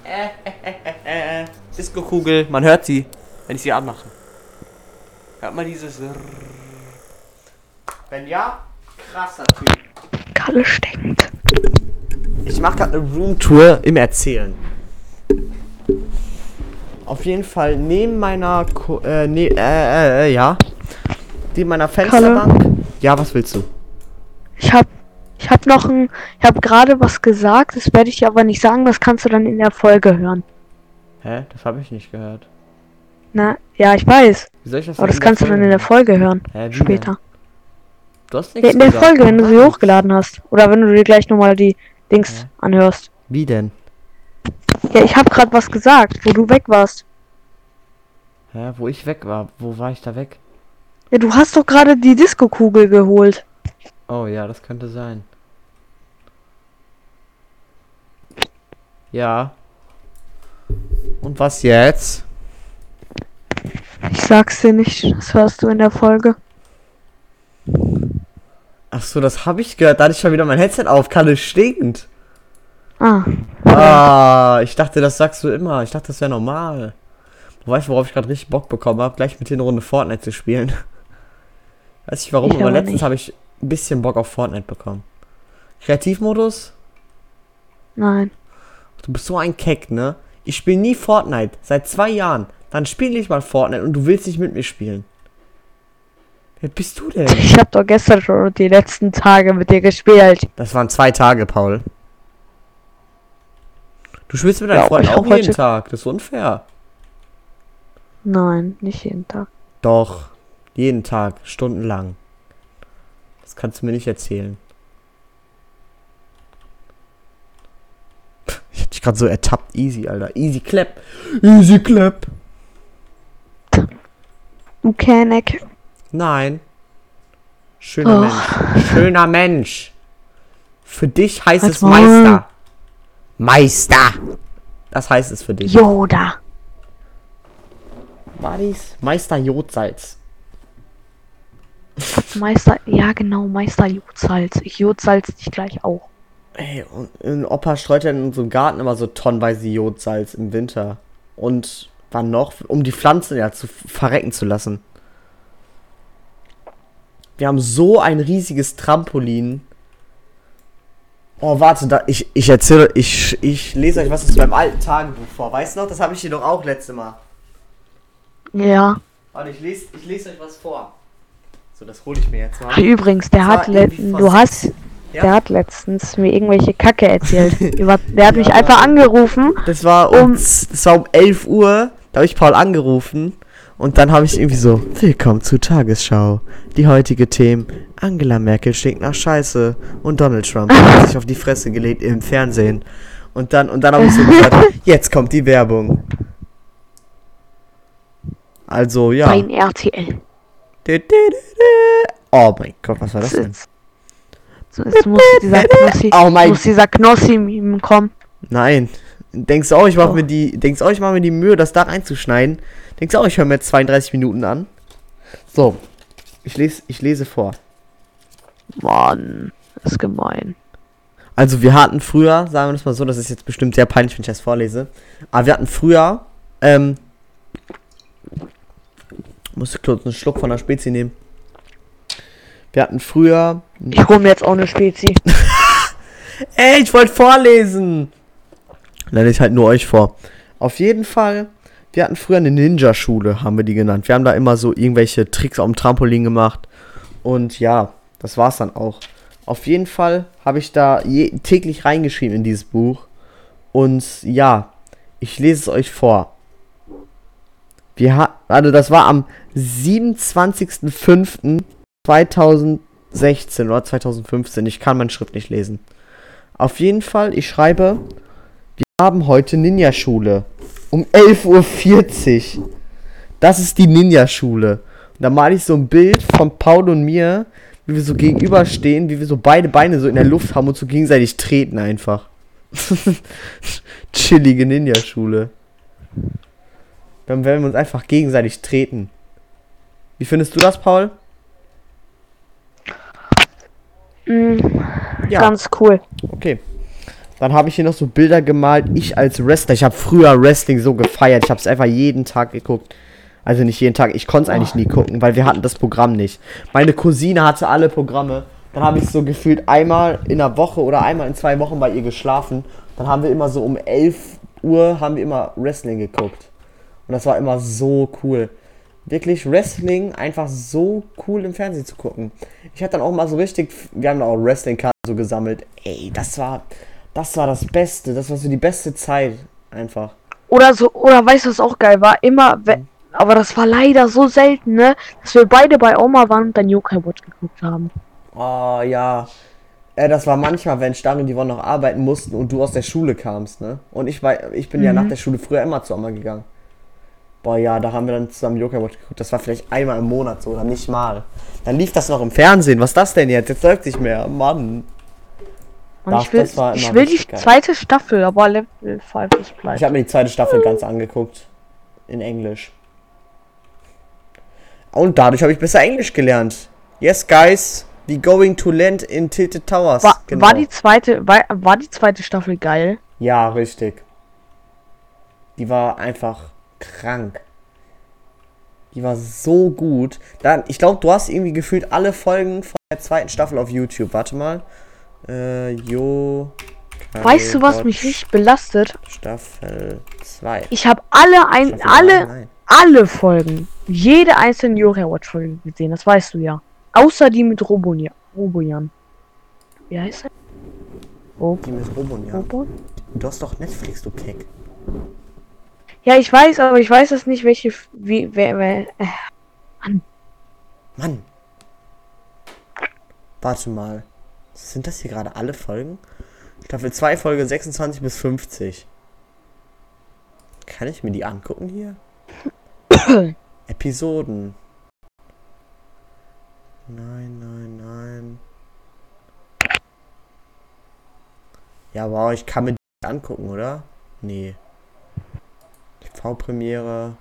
Äh, äh, äh, äh, Disco-Kugel, man hört sie, wenn ich sie anmache. Hört man dieses. Rrrr. Wenn ja, krasser Typ. Kalle stinkt. Ich mache gerade eine Roomtour im Erzählen. Auf jeden Fall neben meiner, Ko äh, ne, äh, äh, äh, ja, Die in meiner Fensterbank. Ja, was willst du? Ich hab, ich hab noch ein, ich hab gerade was gesagt, das werde ich dir aber nicht sagen, das kannst du dann in der Folge hören. Hä? Das habe ich nicht gehört. Na, ja, ich weiß, Wie soll ich das aber das kannst du dann in der Folge hören, Hä, später. Denn? Du hast Ja, nichts in der gesagt. Folge, wenn du sie Nein. hochgeladen hast. Oder wenn du dir gleich nochmal die Dings Ja. anhörst. Wie denn? Ja, ich hab gerade was gesagt, wo du weg warst. Hä, wo ich weg war? Wo war ich da weg? Ja, du hast doch gerade die Disco-Kugel geholt. Oh ja, das könnte sein. Ja. Und was jetzt? Ich sag's dir nicht, das hörst du in der Folge. Ach so, das habe ich gehört. Da hatte ich schon wieder mein Headset auf. Kann es stinkt. Ah, Ah, ich dachte, das sagst du immer. Ich dachte, das wäre normal. Du weißt, worauf ich gerade richtig Bock bekommen habe, gleich mit dir eine Runde Fortnite zu spielen. <laughs> Weiß ich warum, Ich aber letztens nicht. habe ich ein bisschen Bock auf Fortnite bekommen. Kreativmodus? nein. Du bist so ein Keck, ne? Ich spiele nie Fortnite. Seit zwei Jahren. Dann spiele ich mal Fortnite und du willst nicht mit mir spielen. Wer bist du denn? Ich hab doch gestern schon die letzten Tage mit dir gespielt. Das waren zwei Tage, Paul. Du spielst mit deinen Ja, Freunden auch jeden. Tag. Das ist unfair. Nein, nicht jeden Tag. Doch. Jeden Tag. Stundenlang. Das kannst du mir nicht erzählen. Ich hab dich gerade so ertappt. Easy, Alter. Easy clap. Easy clap. Du Kenneck. Nein. Schöner Oh. Mensch. Schöner Mensch. Für dich heißt Halt's es Maul. Meister. Meister. Das heißt es für dich. Yoda. War dies? Meister Jodsalz. Meister, ja genau, Meister Jodsalz. Ich jodsalz dich gleich auch. Ey, und und Opa streut ja in unserem Garten immer so tonnenweise Jodsalz im Winter. Und wann noch? Um die Pflanzen ja zu verrecken zu lassen. Wir haben so ein riesiges Trampolin. Oh, warte, da, ich, ich erzähle, ich, ich lese euch was aus meinem alten Tagebuch vor. Weißt du noch, das habe ich dir doch auch letzte Mal. Ja. Warte, ich lese, ich lese euch was vor. So, das hole ich mir jetzt Ach, mal. übrigens, der hat du hast Ja. der hat letztens mir irgendwelche Kacke erzählt. <laughs> Über, der hat mich Ja. einfach angerufen. Das war um, Um- das war um 11 Uhr. Da habe ich Paul angerufen. Und dann habe ich irgendwie so, willkommen zur Tagesschau. Die heutige Themen, Angela Merkel stinkt nach Scheiße und Donald Trump hat <laughs> sich auf die Fresse gelegt im Fernsehen. Und dann, und dann habe ich so gesagt, <laughs> jetzt kommt die Werbung. Also, ja. Beim RTL. Oh mein Gott, was war das denn? So, jetzt muss dieser Knossi, Oh mein- muss dieser Knossi kommen. Nein. Denkst du auch, ich mache Oh. mir die, denkst du auch, ich mache mir die Mühe, das da reinzuschneiden? Denkst du auch, ich höre mir jetzt 32 Minuten an? So. Ich lese, ich lese vor. Mann, das ist gemein. Also wir hatten früher, sagen wir das mal so, das ist jetzt bestimmt sehr peinlich, wenn ich das vorlese. Aber wir hatten früher, ähm, musste kurz einen Schluck von der Spezi nehmen. Wir hatten früher, Ich hole mir jetzt auch eine Spezi. <laughs> Ey, ich wollte vorlesen. Dann ich halt nur euch vor. Auf jeden Fall, wir hatten früher eine Ninja-Schule, haben wir die genannt. Wir haben da immer so irgendwelche Tricks auf dem Trampolin gemacht. Und ja, das war's dann auch. Auf jeden Fall habe ich da je, täglich reingeschrieben in dieses Buch. Und ja, ich lese es euch vor. Wir ha also das war am 27.05.2016 oder 2015. Ich kann meinen Schrift nicht lesen. Auf jeden Fall, ich schreibe, wir haben heute Ninja-Schule. Um 11.40 Uhr. Das ist die Ninja-Schule. Und da male ich so ein Bild von Paul und mir, wie wir so gegenüberstehen, wie wir so beide Beine so in der Luft haben und so gegenseitig treten einfach. <laughs> Chillige Ninja-Schule. Dann werden wir uns einfach gegenseitig treten. Wie findest du das, Paul? Mm, Ja. Ganz cool. Okay. Dann habe ich hier noch so Bilder gemalt. Ich als Wrestler. Ich habe früher Wrestling so gefeiert. Ich habe es einfach jeden Tag geguckt. Also nicht jeden Tag. Ich konnte es eigentlich nie gucken, weil wir hatten das Programm nicht. Meine Cousine hatte alle Programme. Dann habe ich so gefühlt einmal in der Woche oder einmal in zwei Wochen bei ihr geschlafen. Dann haben wir immer so um 11 Uhr haben wir immer Wrestling geguckt. Und das war immer so cool. Wirklich Wrestling einfach so cool im Fernsehen zu gucken. Ich hatte dann auch mal so richtig, wir haben da auch Wrestling-Karten so gesammelt. Ey, das war, das war das Beste, das war so die beste Zeit einfach. Oder so, oder weißt du, was auch geil war? Immer, Mhm. aber das war leider so selten, ne? Dass wir beide bei Oma waren und dann Yokai Watch geguckt haben. Oh ja. Äh, das war manchmal, wenn Starry und die Yvonne noch arbeiten mussten und du aus der Schule kamst, ne? Und ich war, ich bin ja nach der Schule früher immer zu Oma gegangen. Boah, ja, da haben wir dann zusammen Yoga Watch geguckt. Das war vielleicht einmal im Monat so oder nicht mal. Dann lief das noch im Fernsehen. Was ist das denn jetzt? Jetzt läuft nicht mehr. Mann. Und Das- ich will, ich will die geil. zweite Staffel, aber Level 5 ist Ich bleibt. habe mir die zweite Staffel ganz angeguckt. In Englisch. Und dadurch habe ich besser Englisch gelernt. Yes, guys. We going to land in Tilted Towers. War, Genau. war die zweite, war, war die zweite Staffel geil? Ja, richtig. Die war einfach krank. Die war so gut. Dann, ich glaube, du hast irgendwie gefühlt alle Folgen von der zweiten Staffel auf YouTube. Warte mal. Äh, Jo. Weißt du, was mich richtig belastet? Staffel 2. Ich habe alle ein, Staffel alle, nein. alle Folgen, jede einzelne Yokai Watch Folge gesehen, das weißt du ja. Außer die mit Robojan. Robojan. Wie heißt er? Rob Die mit Robon, ja. Robo? Du hast doch Netflix, du Keck. Ja, ich weiß, aber ich weiß es nicht, welche, wie, wer, wer, äh, Mann. Warte mal. Sind das hier gerade alle Folgen? Staffel 2, Folge 26 bis 50. Kann ich mir die angucken hier? <coughs> Episoden. Nein, nein, nein. Ja, wow, ich kann mir die angucken, oder? Nee. TV-Premiere.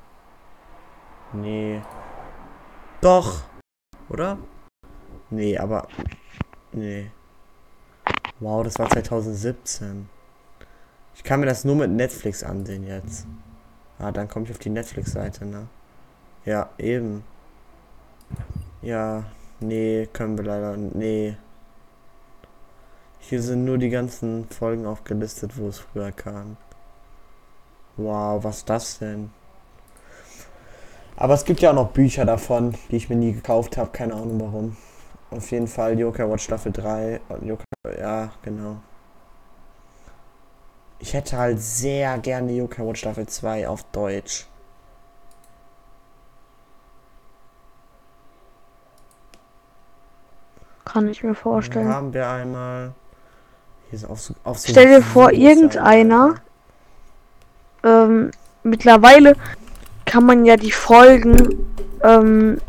Nee. Doch. Oder? Nee, aber. Nee. Wow, das war 2017. Ich kann mir das nur mit Netflix ansehen jetzt. Ah, dann komme ich auf die Netflix-Seite, ne? Ja, eben. Ja, nee, können wir leider. Nee. Hier sind nur die ganzen Folgen aufgelistet, wo es früher kam. Wow, was ist das denn? Aber es gibt ja auch noch Bücher davon, die ich mir nie gekauft habe, keine Ahnung warum. Auf jeden Fall Yokai Watch Staffel 3 und Yokai, ja, genau. Ich hätte halt sehr gerne Yokai Watch Staffel 2 auf Deutsch. kann ich mir vorstellen. Haben wir einmal. Hier ist auf auf so Stell dir vor, irgendeiner- Alter. Ähm, mittlerweile kann man ja die Folgen, ähm,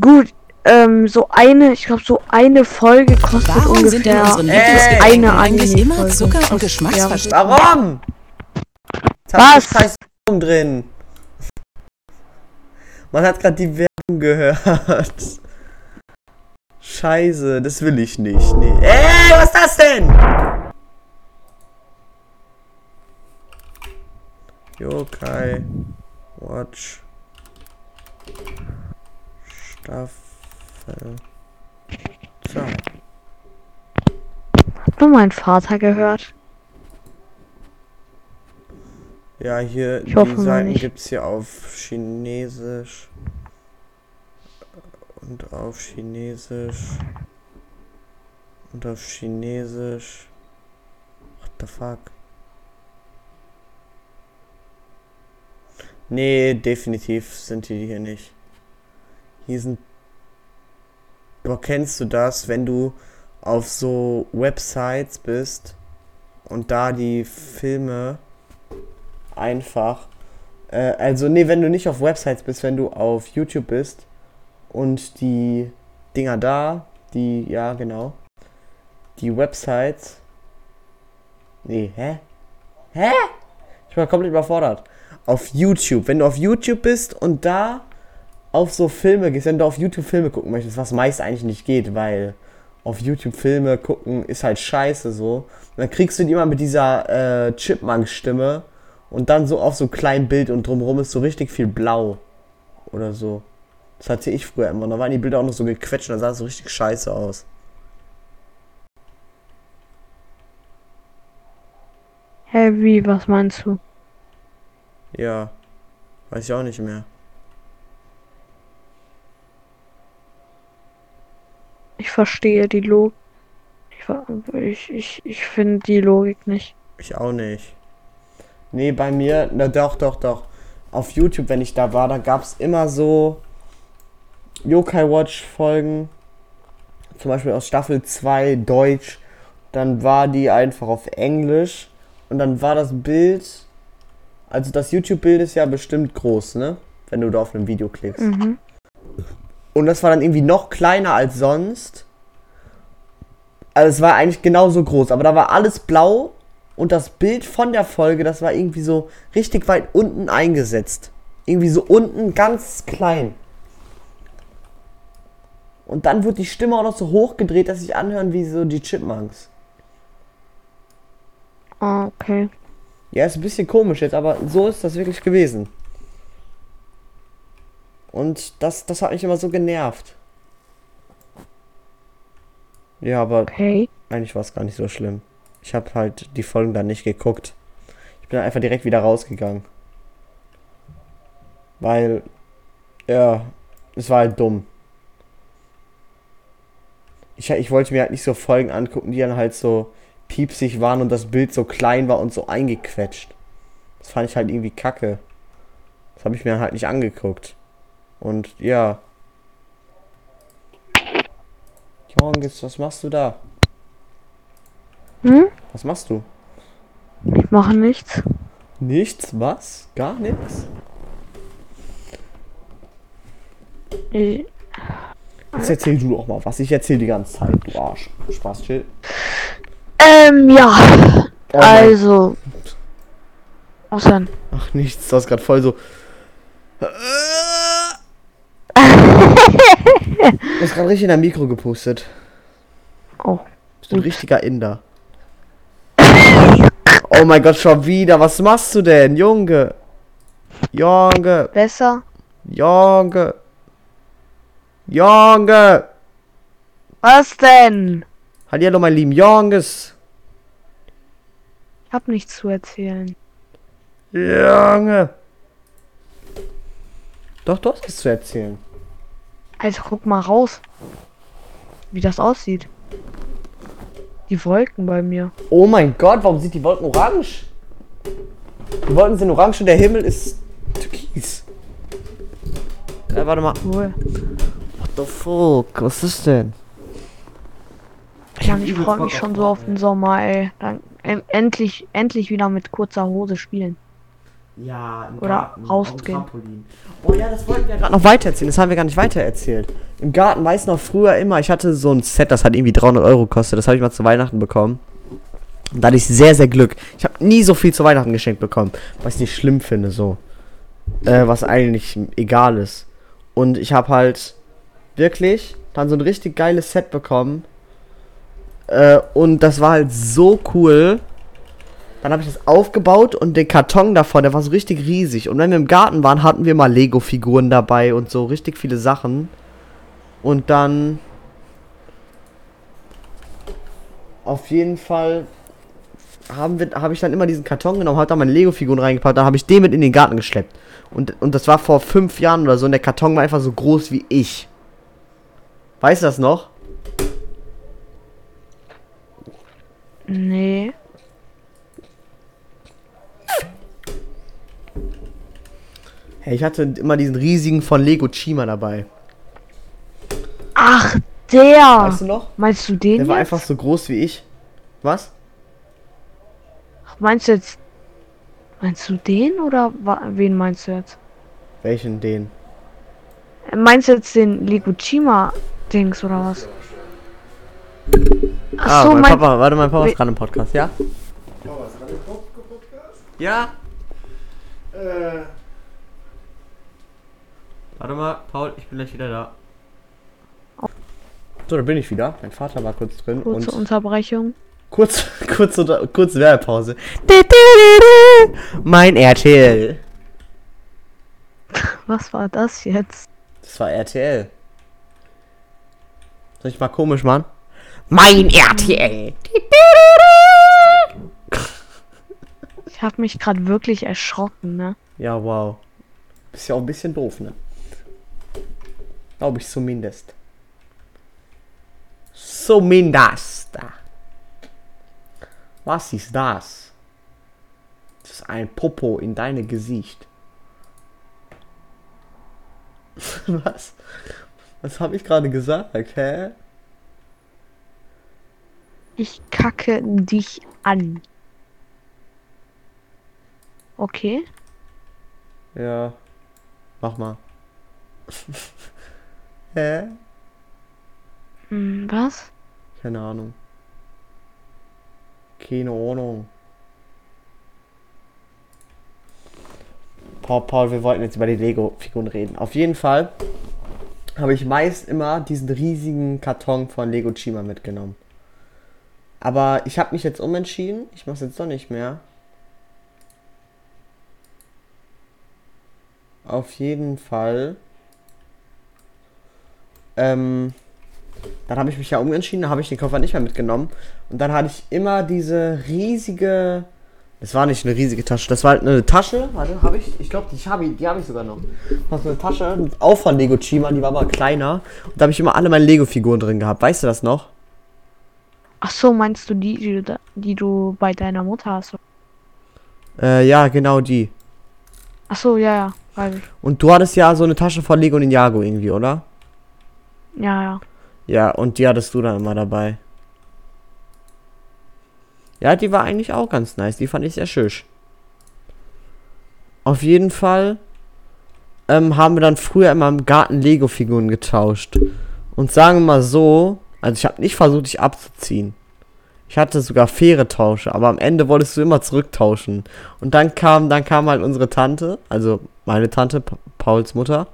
gut, ähm, so eine, ich glaube, so eine Folge kostet Warum sind ungefähr Ey! Lieblingsgetränken eine eigentlich immer. Zucker und Geschmacksverstärker? Warum? Jetzt hab Was? scheiß drin. Man hat gerade die Werbung gehört. Scheiße, das will ich nicht. Nee. Ey, was ist das denn? Yokai Watch Staffel 2. Hat nur mein Vater gehört. Ja, hier, Ich die Seiten nicht. gibt's hier auf Chinesisch und auf Chinesisch und auf Chinesisch. What the fuck? Nee, definitiv sind die hier nicht. Hier sind. Boah, kennst du das, wenn du auf so Websites bist und da die Filme einfach. Äh, also, nee, wenn du nicht auf Websites bist, wenn du auf YouTube bist und die Dinger da, die, ja, genau. Die Websites. Nee, hä? Hä? Ich war komplett überfordert. Auf YouTube, wenn du auf YouTube bist und da auf so Filme gehst, wenn du auf YouTube Filme gucken möchtest, was meist eigentlich nicht geht, weil auf YouTube Filme gucken ist halt scheiße so. dann kriegst du die immer mit dieser äh, Chipmunk-Stimme und dann so auf so klein Bild und drumherum ist so richtig viel blau. Oder so. Das hatte ich früher immer. Da waren die Bilder auch noch so gequetscht und da sah es so richtig scheiße aus. Wie, was meinst du? Ja. Weiß ich auch nicht mehr. Ich verstehe die Logik. Ich, ich, ich finde die Logik nicht. Ich auch nicht. Nee, bei mir, na doch, doch, doch. Auf YouTube, wenn ich da war, da gab es immer so Yokai Watch Folgen. Zum Beispiel aus Staffel 2 Deutsch. Dann war die einfach auf Englisch. Und dann war das Bild. Also das YouTube-Bild ist ja bestimmt groß, ne? Wenn du da auf einem Video klickst. Mhm. Und das war dann irgendwie noch kleiner als sonst. Also es war eigentlich genauso groß, aber da war alles blau und das Bild von der Folge, das war irgendwie so richtig weit unten eingesetzt. Irgendwie so unten ganz klein. Und dann wird die Stimme auch noch so hochgedreht, dass sich anhören wie so die Chipmunks. Ah, okay. Ja, ist ein bisschen komisch jetzt, aber so ist das wirklich gewesen. Und das, das hat mich immer so genervt. Ja, aber Okay. eigentlich war es gar nicht so schlimm. Ich habe halt die Folgen dann nicht geguckt. Ich bin einfach direkt wieder rausgegangen. Weil, ja, es war halt dumm. Ich, ich wollte mir halt nicht so Folgen angucken, die dann halt so piepsig waren und das Bild so klein war und so eingequetscht. Das fand ich halt irgendwie kacke. Das habe ich mir halt nicht angeguckt. Und ja. Jorgis, was machst du da? Hm? Was machst du? Ich mache nichts. Nichts? Was? Gar nichts? Ich, Jetzt erzähl du doch mal was. Ich erzähl die ganze Zeit, du Arsch. Spaß, chill. Ähm, ja. Oh also. Was denn? Ach, nichts. <laughs> Du hast gerade voll so. Du hast gerade richtig in dein Mikro gepustet. Oh. Bist du ein richtiger Inder. Oh mein Gott, schon wieder. Was machst du denn, Junge? Junge. Besser? Junge. Junge. Was denn? Hallihallo, mein lieben Junges. Ich hab nichts zu erzählen. Junge. Doch, du hast was zu erzählen. Also guck mal raus. Wie das aussieht. Die Wolken bei mir. Oh mein Gott, warum sind die Wolken orange? Die Wolken sind orange und der Himmel ist türkis. Ja, warte mal. Cool. What the fuck? Was ist denn? Mann, ich freue mich schon so auf den Sommer, ey. Dann en endlich, endlich wieder mit kurzer Hose spielen. Ja, im Oder Garten, rausgehen. Oh ja, das wollten wir gerade noch weitererzählen. Das haben wir gar nicht weitererzählt. Im Garten, weiß noch früher immer, ich hatte so ein Set, das hat irgendwie 300 Euro gekostet. Das habe ich mal zu Weihnachten bekommen. Und da hatte ich sehr, sehr Glück. Ich habe nie so viel zu Weihnachten geschenkt bekommen. Was ich nicht schlimm finde, so. Äh, was eigentlich egal ist. Und ich habe halt wirklich dann so ein richtig geiles Set bekommen. Äh, und das war halt so cool. Dann habe ich das aufgebaut und den Karton davon, der war so richtig riesig. Und wenn wir im Garten waren, hatten wir mal Lego-Figuren dabei und so richtig viele Sachen. Und dann auf jeden Fall habe ich dann immer diesen Karton genommen, habe da meine Lego-Figuren reingepackt, dann habe ich den mit in den Garten geschleppt. Und, und das war vor fünf Jahren oder so und der Karton war einfach so groß wie ich. Weißt du das noch? Nee. Hey, ich hatte immer diesen riesigen von Lego Chima dabei. Ach, der! Weißt du noch? Meinst du den Der war jetzt? einfach so groß wie ich. Was? Meinst du jetzt... Meinst du den oder wen meinst du jetzt? Welchen den? Äh, Meinst du jetzt den Liguchima-Dings oder was? Ach Ah, so, mein, mein... Papa, warte, mein Papa ist gerade im Podcast, ja? Ja? Äh, Warte mal, Paul, ich bin gleich wieder da. So, da bin ich wieder. Mein Vater war kurz drin Kurze und Unterbrechung. kurz, <laughs> kurz, unter, kurz Werbepause. Mein RTL. <laughs> Was war das jetzt? Das war RTL. Soll ich mal komisch machen? Mein RTL. Ich habe mich gerade wirklich erschrocken, ne? Ja, wow. Bist ja auch ein bisschen doof, ne? Glaube ich zumindest. Zumindest. Was ist das? Das ist ein Popo in deinem Gesicht. <laughs> Was? Was habe ich gerade gesagt, hä? Ich kacke dich an. Okay. Ja. Mach mal. <laughs> hä? Hm, was? Keine Ahnung. Keine Ahnung. Paul, Paul, wir wollten jetzt über die Lego-Figuren reden. Auf jeden Fall habe ich meist immer diesen riesigen Karton von Lego Chima mitgenommen. Aber ich habe mich jetzt umentschieden. Ich mache es jetzt doch nicht mehr. Auf jeden Fall. Ähm, dann habe ich mich ja umentschieden, dann habe ich den Koffer nicht mehr mitgenommen. Und dann hatte ich immer diese riesige. Das war nicht eine riesige Tasche, das war halt eine Tasche. Warte, habe ich? Ich glaube, die habe ich, hab ich sogar noch. Das war eine Tasche, auch von Lego Chima, die war aber kleiner. Und da habe ich immer alle meine Lego-Figuren drin gehabt. Weißt du das noch? Ach so, meinst du die, die du, die du bei deiner Mutter hast? Äh, ja, genau die. Ach so, ja, ja, weiß ich. Und du hattest ja so eine Tasche von Lego Ninjago irgendwie, oder? Ja, ja. Ja, und die hattest du dann immer dabei. Ja, die war eigentlich auch ganz nice. Die fand ich sehr schön. Auf jeden Fall ähm, haben wir dann früher immer im Garten Lego-Figuren getauscht. Und sagen wir mal so, also ich habe nicht versucht, dich abzuziehen. Ich hatte sogar faire Tausche, aber am Ende wolltest du immer zurücktauschen. Und dann kam, dann kam halt unsere Tante, also meine Tante, Pa- Pauls Mutter.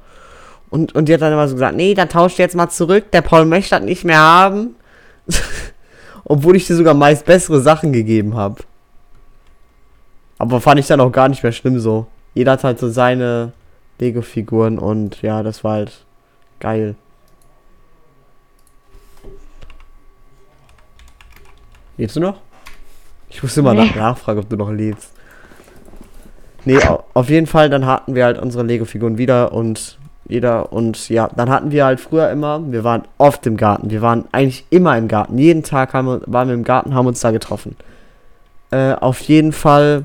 Und, und die hat dann immer so gesagt, nee, dann tauscht jetzt mal zurück, der Paul möchte das nicht mehr haben. <laughs> Obwohl ich dir sogar meist bessere Sachen gegeben habe. Aber fand ich dann auch gar nicht mehr schlimm so. Jeder hat halt so seine Lego-Figuren und ja, das war halt geil. Lebst du noch? Ich muss immer Nee. nach nachfragen, ob du noch lebst. Nee, au- auf jeden Fall, dann hatten wir halt unsere Lego-Figuren wieder und jeder und ja, dann hatten wir halt früher immer, wir waren oft im Garten, wir waren eigentlich immer im Garten, jeden Tag haben wir, waren wir im Garten, haben uns da getroffen. Äh, auf jeden Fall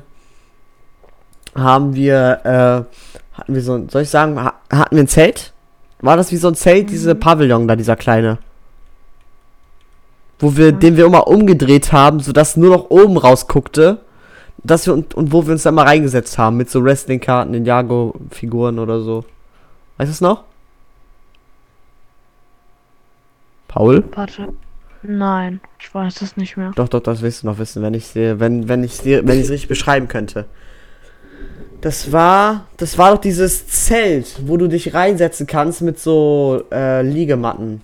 haben wir, äh, hatten wir so ein, soll ich sagen, ha hatten wir ein Zelt? War das wie so ein Zelt, diese Pavillon da, dieser kleine? Wo wir, Ja. den wir immer umgedreht haben, sodass nur noch oben rausguckte. Dass wir und, und wo wir uns dann mal reingesetzt haben mit so Wrestling-Karten, Ninjago-Figuren oder so. Weißt du es noch? Paul? Warte. Nein, ich weiß es nicht mehr. Doch, doch, das wirst du noch wissen, wenn ich sehe, wenn, wenn ich dir, wenn ich es richtig beschreiben könnte. Das war, das war doch dieses Zelt, wo du dich reinsetzen kannst mit so äh, Liegematten.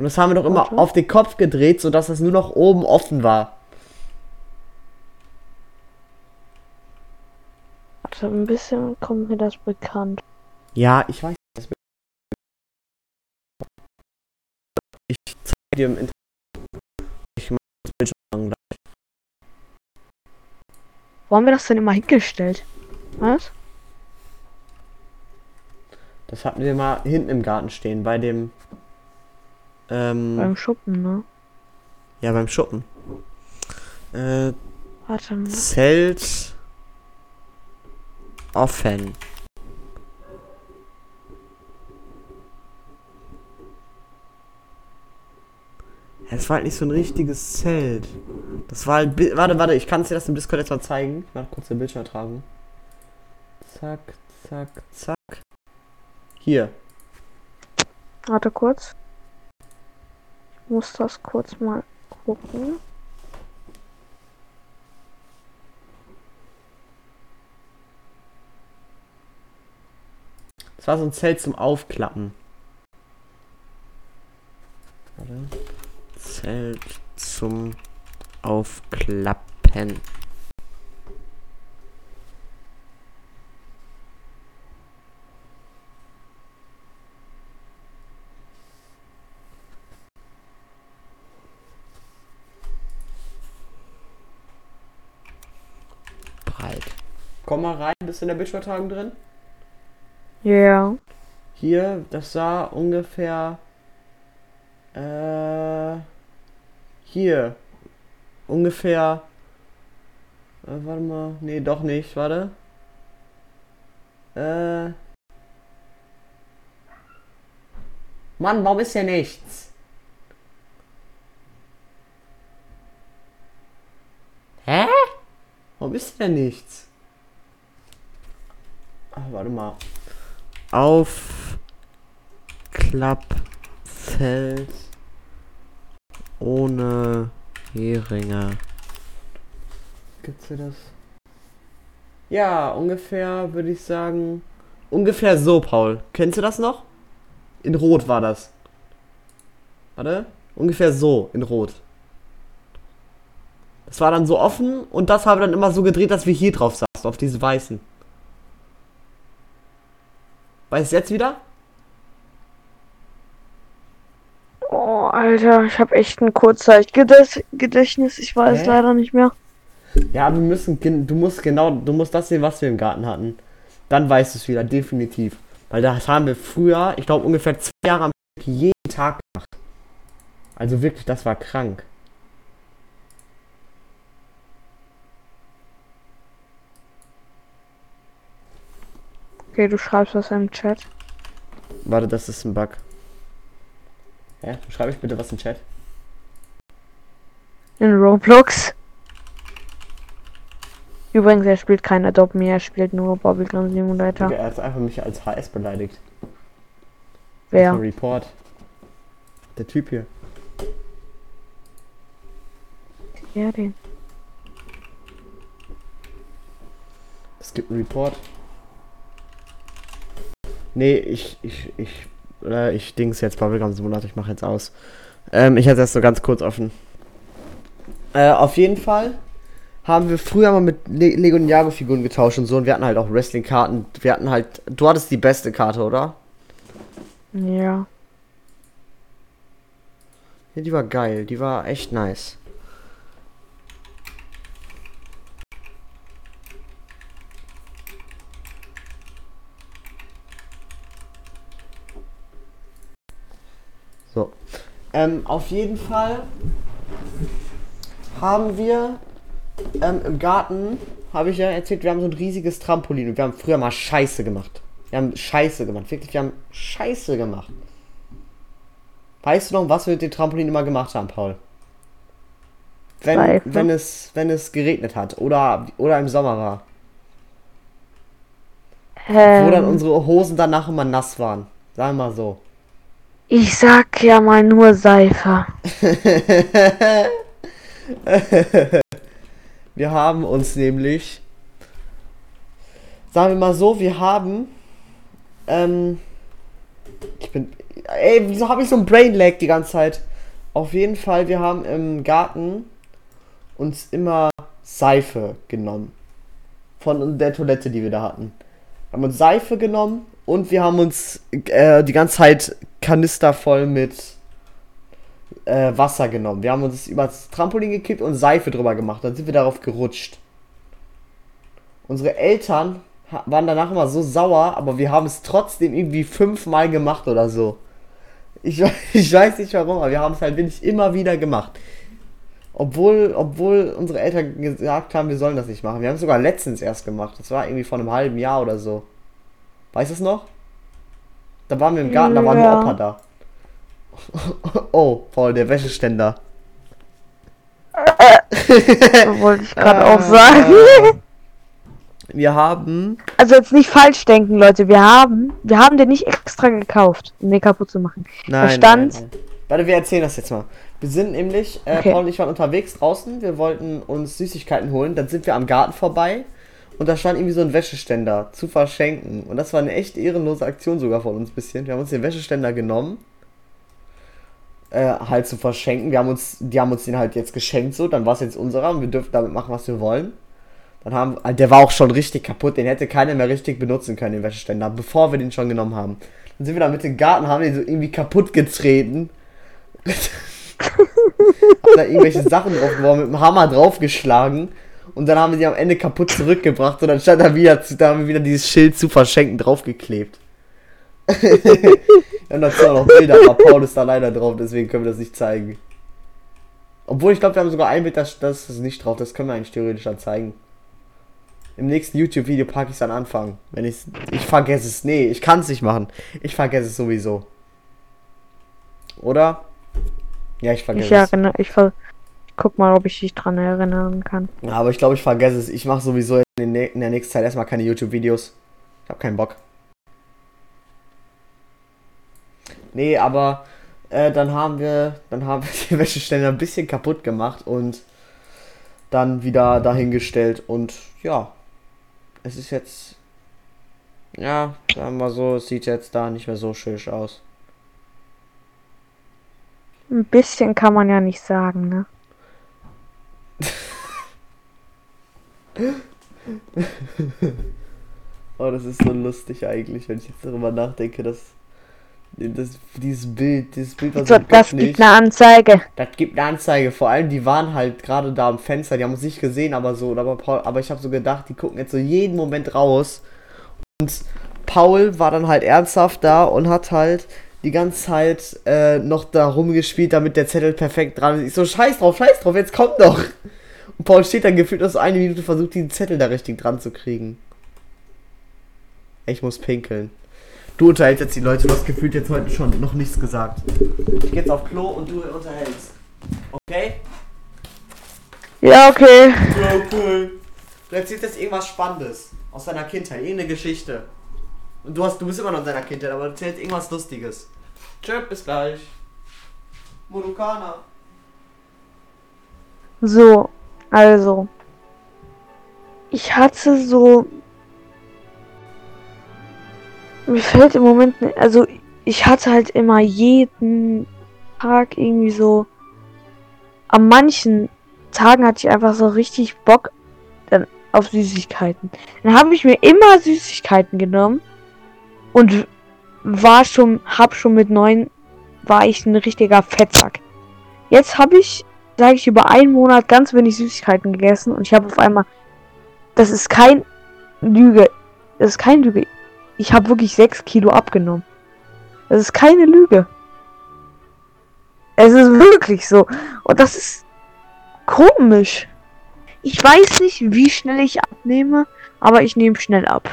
Und das haben wir doch immer Warte. auf den Kopf gedreht, sodass das nur noch oben offen war. Warte, ein bisschen kommt mir das bekannt. Ja, ich weiß. Das ich zeige dir im Internet. Ich mach das Bild schon gleich. Wo haben wir das denn immer hingestellt? Was? Das hatten wir mal hinten im Garten stehen, bei dem. Ähm, Beim Schuppen, ne? ja, beim Schuppen. Äh, Warte mal. Zelt. Offen. Es war halt nicht so ein richtiges Zelt. Das war halt. Warte, warte, ich kann dir das im Discord jetzt mal zeigen. Ich mach kurz den Bildschirm tragen. Zack, zack, zack. Hier. Warte kurz. Muss das kurz mal gucken. Das war so ein Zelt zum Aufklappen. Warte. Zelt zum Aufklappen. Breit. Komm mal rein, bist du in der Bildschirmtagen drin? Ja. Hier, das sah ungefähr. Äh. Hier. Ungefähr. Äh, warte mal. Nee, doch nicht. Warte. Äh. Mann, warum ist hier nichts? Hä? Warum ist hier nichts? Ach, warte mal. Auf Klappfeld ohne Heringe. Gibt's hier das? Ja, ungefähr würde ich sagen. Ungefähr so, Paul. Kennst du das noch? In Rot war das. Warte. Ungefähr so, in Rot. Das war dann so offen und das haben wir dann immer so gedreht, dass wir hier drauf saßen, auf diese weißen. Weißt du jetzt wieder? Oh, Alter, ich habe echt ein Kurzzeitgedächtnis. Ich weiß Hä? leider nicht mehr. Ja, wir müssen, du musst genau, du musst das sehen, was wir im Garten hatten. Dann weißt du es wieder, definitiv. Weil das haben wir früher, ich glaube ungefähr zwei Jahre am jeden Tag gemacht. Also wirklich, das war krank. Okay, du schreibst was im Chat. Warte, das ist ein Bug. Ja, schreibe ich bitte was im Chat. In Roblox. Übrigens, er spielt kein Adopt mehr, er spielt nur Bubblegum Simulator. Digga, Er hat einfach mich als HS beleidigt. Wer? Report. Der Typ hier. Ja, den. Es gibt einen Report. Nee, ich, ich, ich, äh, ich dings jetzt Bubblegum Simulator, ich mache jetzt aus. Ähm, ich hatte das so ganz kurz offen. Äh, auf jeden Fall haben wir früher mal mit Le Lego Ninjago Figuren getauscht und so und wir hatten halt auch Wrestling Karten. Wir hatten halt, du hattest die beste Karte, oder? Ja. Ja, die war geil, die war echt nice. So. Ähm, auf jeden Fall haben wir ähm, im Garten, habe ich ja erzählt, wir haben so ein riesiges Trampolin und wir haben früher mal Scheiße gemacht. Wir haben Scheiße gemacht, wirklich, wir haben Scheiße gemacht. Weißt du noch, was wir mit dem Trampolin immer gemacht haben, Paul? Wenn, wenn, es, wenn es geregnet hat oder, oder im Sommer war. Wo dann Ähm, unsere Hosen danach immer nass waren. Sagen wir mal so. Ich sag ja mal nur Seife. <laughs> Wir haben uns nämlich, sagen wir mal so, wir haben, ähm, ich bin, ey, wieso habe ich so ein Brain Lag die ganze Zeit? Auf jeden Fall, wir haben im Garten uns immer Seife genommen. Von der Toilette, die wir da hatten. Wir haben uns Seife genommen und wir haben uns äh, die ganze Zeit Kanister voll mit äh, Wasser genommen. Wir haben uns über das Trampolin gekippt und Seife drüber gemacht. Dann sind wir darauf gerutscht. Unsere Eltern waren danach immer so sauer, aber wir haben es trotzdem irgendwie fünfmal gemacht oder so. Ich, <laughs> ich weiß nicht warum, aber wir haben es halt wirklich immer wieder gemacht. Obwohl, obwohl unsere Eltern gesagt haben, wir sollen das nicht machen. Wir haben es sogar letztens erst gemacht. Das war irgendwie vor einem halben Jahr oder so. Weißt du es noch? Da waren wir im Garten, da war nur Ja. Opa da. <laughs> Oh, Paul, der Wäscheständer. Wollte ich gerade auch <laughs> sagen. Wir haben. Also jetzt nicht falsch denken, Leute. Wir haben, wir haben den nicht extra gekauft, um den kaputt zu machen. Nein, stand- nein, nein. Warte, wir erzählen das jetzt mal. Wir sind nämlich, äh, Okay. Paul und ich waren unterwegs draußen. Wir wollten uns Süßigkeiten holen. Dann sind wir am Garten vorbei. Und da stand irgendwie so ein Wäscheständer zu verschenken. Und das war eine echt ehrenlose Aktion sogar von uns ein bisschen. Wir haben uns den Wäscheständer genommen. Äh, halt zu verschenken. Wir haben uns, die haben uns den halt jetzt geschenkt so. Dann war es jetzt unserer und wir dürfen damit machen, was wir wollen. Dann haben, äh, der war auch schon richtig kaputt. Den hätte keiner mehr richtig benutzen können, den Wäscheständer, bevor wir den schon genommen haben. Dann sind wir da mit dem Garten, haben den so irgendwie kaputt getreten. <laughs> haben da irgendwelche Sachen drauf geworfen, mit dem Hammer draufgeschlagen. Und dann haben wir die am Ende kaputt zurückgebracht und dann stand da wieder, da haben wir wieder dieses Schild zu verschenken draufgeklebt. <laughs> und dazu auch noch Bilder, aber Paul ist da leider drauf, deswegen können wir das nicht zeigen. Obwohl, ich glaube, wir haben sogar ein Bild, das, das ist nicht drauf, das können wir eigentlich theoretisch dann zeigen. Im nächsten YouTube-Video packe ich es an Anfang. Wenn ich ich vergesse es. Nee, ich kann es nicht machen. Ich vergesse es sowieso. Oder? Ja, ich vergesse Ich erinnere, ich, ver ich guck mal, ob ich dich dran erinnern kann. Ja, aber ich glaube, ich vergesse es. Ich mache sowieso in, den, der nächsten Zeit erstmal keine YouTube-Videos. Ich habe keinen Bock. Nee, aber äh, dann haben wir, dann haben <laughs> wir die Wäscheständer ein bisschen kaputt gemacht und dann wieder dahingestellt und ja, es ist jetzt, ja, sagen wir so, es sieht jetzt da nicht mehr so schön aus. Ein bisschen kann man ja nicht sagen, ne? Oh, das ist so lustig eigentlich, wenn ich jetzt darüber nachdenke, dass, dass dieses Bild, dieses Bild war So, so das gibt eine Anzeige. Das gibt eine Anzeige. Vor allem, die waren halt gerade da am Fenster. Die haben uns nicht gesehen, aber so. Aber, Paul, aber ich habe so gedacht, die gucken jetzt so jeden Moment raus. Und Paul war dann halt ernsthaft da und hat halt die ganze Zeit äh, noch da rumgespielt, damit der Zettel perfekt dran ist. Ich so, scheiß drauf, scheiß drauf, jetzt kommt doch. Und Paul steht dann gefühlt aus eine Minute versucht, den Zettel da richtig dran zu kriegen. Ich muss pinkeln. Du unterhältst jetzt die Leute, du hast gefühlt jetzt heute schon noch nichts gesagt. Ich geh jetzt auf Klo und du unterhältst. Okay? Ja, okay. Ja, okay. Du erzählst jetzt irgendwas Spannendes aus deiner Kindheit, irgendeine Geschichte. Und du hast, du bist immer noch in deiner Kindheit, aber du erzählst irgendwas Lustiges. Tschö, bis gleich. Murukana. So, also. Ich hatte so. Mir fällt im Moment. ni- Also, ich hatte halt immer jeden Tag irgendwie so. An manchen Tagen hatte ich einfach so richtig Bock dann auf Süßigkeiten. Dann habe ich mir immer Süßigkeiten genommen und war schon, hab schon mit neun, war ich ein richtiger Fettsack. Jetzt habe ich sage ich, über einen Monat ganz wenig Süßigkeiten gegessen und ich habe auf einmal. Das ist kein Lüge. Das ist kein Lüge. Ich habe wirklich 6 Kilo abgenommen. Das ist keine Lüge. Es ist wirklich so. Und das ist komisch. Ich weiß nicht, wie schnell ich abnehme, aber ich nehme schnell ab.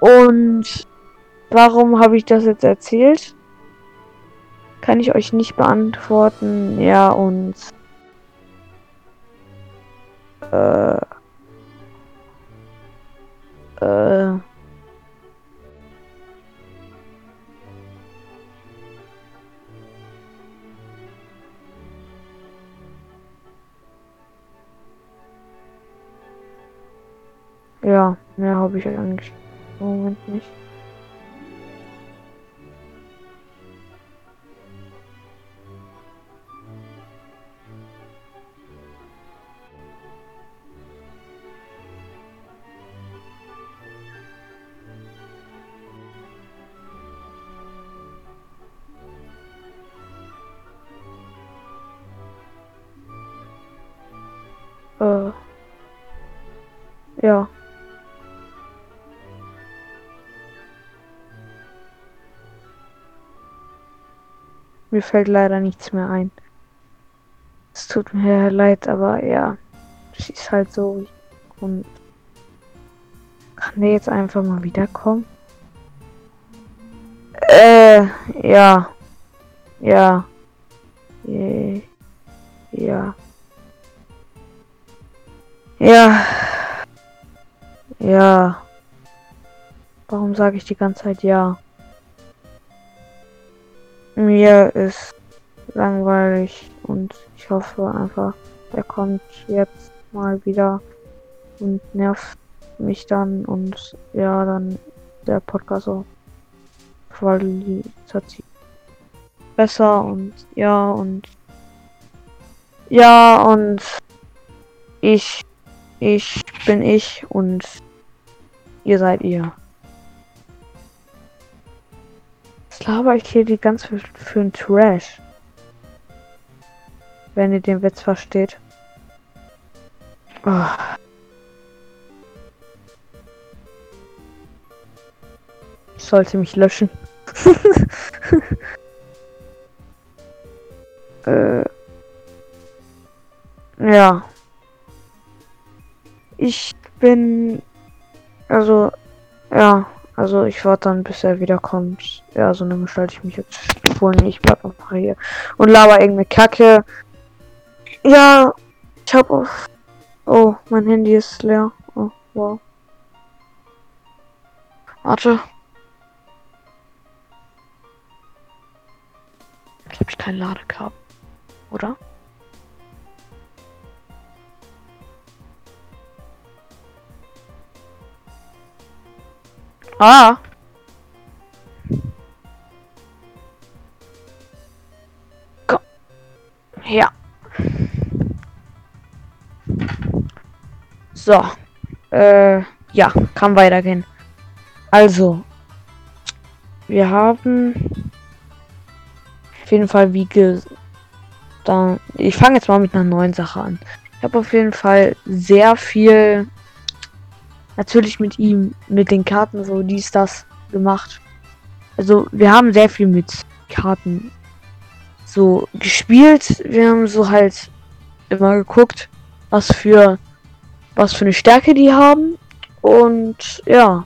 Und warum habe ich das jetzt erzählt? Kann ich euch nicht beantworten. Ja, und habe ich im Moment nicht. Mir fällt leider nichts mehr ein. Es tut mir leid, aber ja, es ist halt so. Und kann der jetzt einfach mal wiederkommen? Äh, ja. Ja. Äh, Ja. Ja. Ja. Warum sage ich die ganze Zeit ja? Mir ist langweilig und ich hoffe einfach, er kommt jetzt mal wieder und nervt mich dann und ja, dann der Podcast auch qualitativ besser und ja und ja und ich ich bin ich und ihr seid ihr. laber ich hier die ganze für, für Trash? Wenn ihr den Witz versteht. Oh. Ich sollte mich löschen. <laughs> äh. Ja. Ich bin. Also. Ja. Also, ich warte dann, bis er wiederkommt. Ja, so dann gestalte ich mich jetzt wohl. Ich bleib einfach hier. Und laber irgendeine Kacke. Ja, ich hab auf. Oh, mein Handy ist leer. Oh, wow. Warte. Ich habe kein Ladekabel. Oder? Ah. Komm. Ja. So. Äh, ja, kann weitergehen. Also. Wir haben auf jeden Fall wie ge da ich fange jetzt mal mit einer neuen Sache an. Ich habe auf jeden Fall sehr viel natürlich mit ihm, mit den Karten, so dies, das gemacht. Also wir haben sehr viel mit Karten so gespielt. Wir haben so halt immer geguckt, was für was für eine Stärke die haben. Und ja,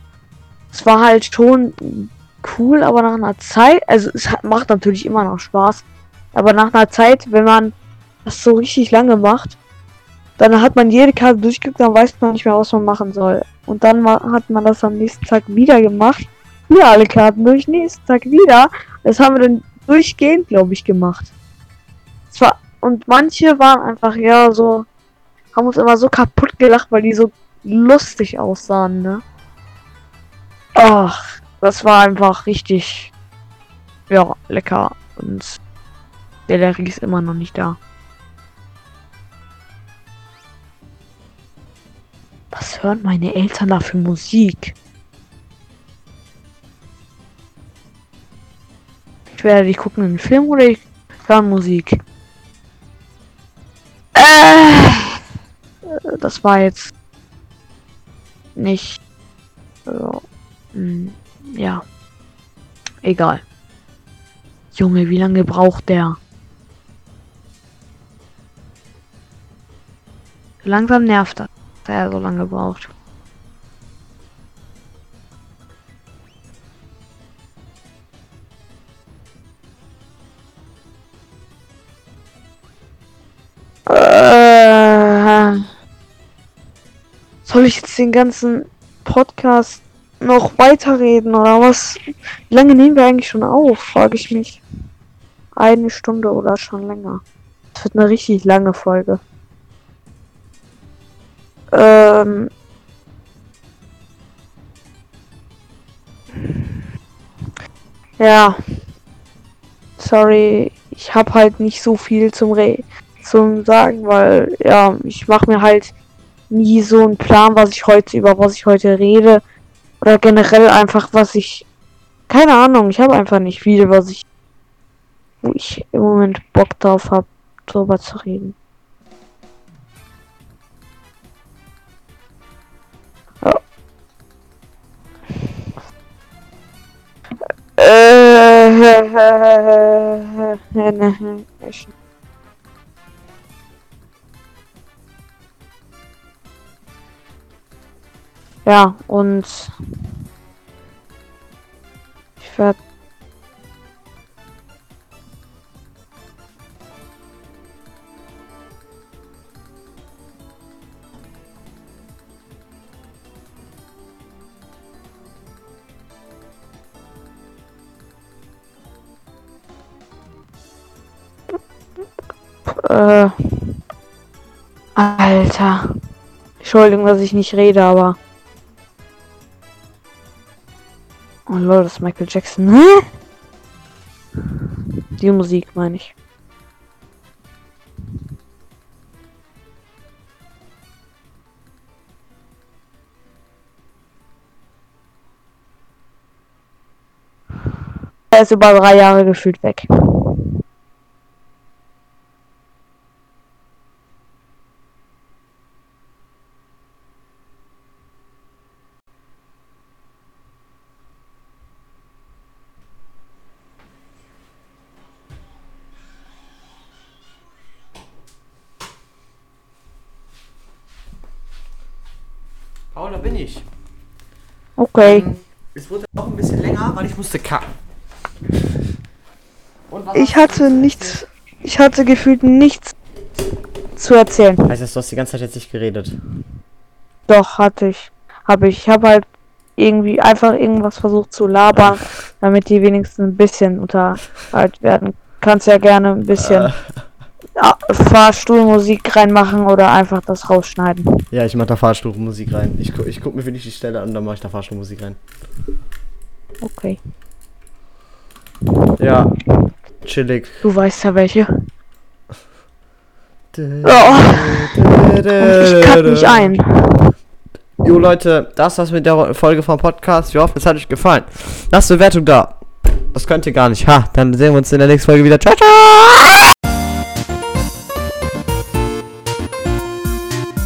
es war halt schon cool, aber nach einer Zeit, also es macht natürlich immer noch Spaß. Aber nach einer Zeit, wenn man das so richtig lange macht, dann hat man jede Karte durchgeguckt, dann weiß man nicht mehr, was man machen soll. Und dann hat man das am nächsten Tag wieder gemacht. Wieder alle Karten durch, nächsten Tag wieder. Das haben wir dann durchgehend, glaube ich, gemacht. Zwar, und manche waren einfach, ja, so, haben uns immer so kaputt gelacht, weil die so lustig aussahen, ne? Ach, das war einfach richtig, ja, lecker. Und der Larry ist immer noch nicht da. Was hören meine Eltern da für Musik? Ich werde die gucken einen Film oder ich höre Musik. Äh, das war jetzt nicht. Äh, ja. Egal. Junge, wie lange braucht der? Langsam nervt das da er so lange braucht. Äh, soll ich jetzt den ganzen Podcast noch weiterreden oder was? Wie lange nehmen wir eigentlich schon auf, frage ich mich. Eine Stunde oder schon länger. Das wird eine richtig lange Folge. Ähm ja. Sorry, ich habe halt nicht so viel zum Re zum sagen, weil ja, ich mache mir halt nie so einen Plan, was ich heute über was ich heute rede oder generell einfach was ich keine Ahnung, ich habe einfach nicht viel, was ich wo ich im Moment Bock drauf habe, drüber zu reden. Ja, und ich werde Äh. Alter. Entschuldigung, dass ich nicht rede, aber. Oh lol, das ist Michael Jackson. Hä? Die Musik meine ich. Er ist über drei Jahre gefühlt weg. Paul, da bin ich. Okay. Ähm, Es wurde auch ein bisschen länger, weil ich musste kacken. Und was Ich hatte nichts. Ich hatte gefühlt nichts zu erzählen. Heißt das, du hast die ganze Zeit jetzt nicht geredet? Doch, hatte ich. Habe ich. Ich habe halt irgendwie einfach irgendwas versucht zu labern, damit die wenigstens ein bisschen unterhalten werden. Kannst ja gerne ein bisschen <laughs> Fahrstuhlmusik reinmachen oder einfach das rausschneiden. Ja, ich mach da Fahrstuhlmusik rein. Ich, gu ich guck mir wirklich die Stelle an, dann mach ich da Fahrstuhlmusik rein. Okay. Ja. Chillig. Du weißt ja welche. Oh. Ich kack mich ein. Jo Leute, das war's mit der Folge vom Podcast. Ich hoffe, es hat euch gefallen. Lasst Bewertung da. Das könnt ihr gar nicht. Ha, dann sehen wir uns in der nächsten Folge wieder. Ciao, ciao!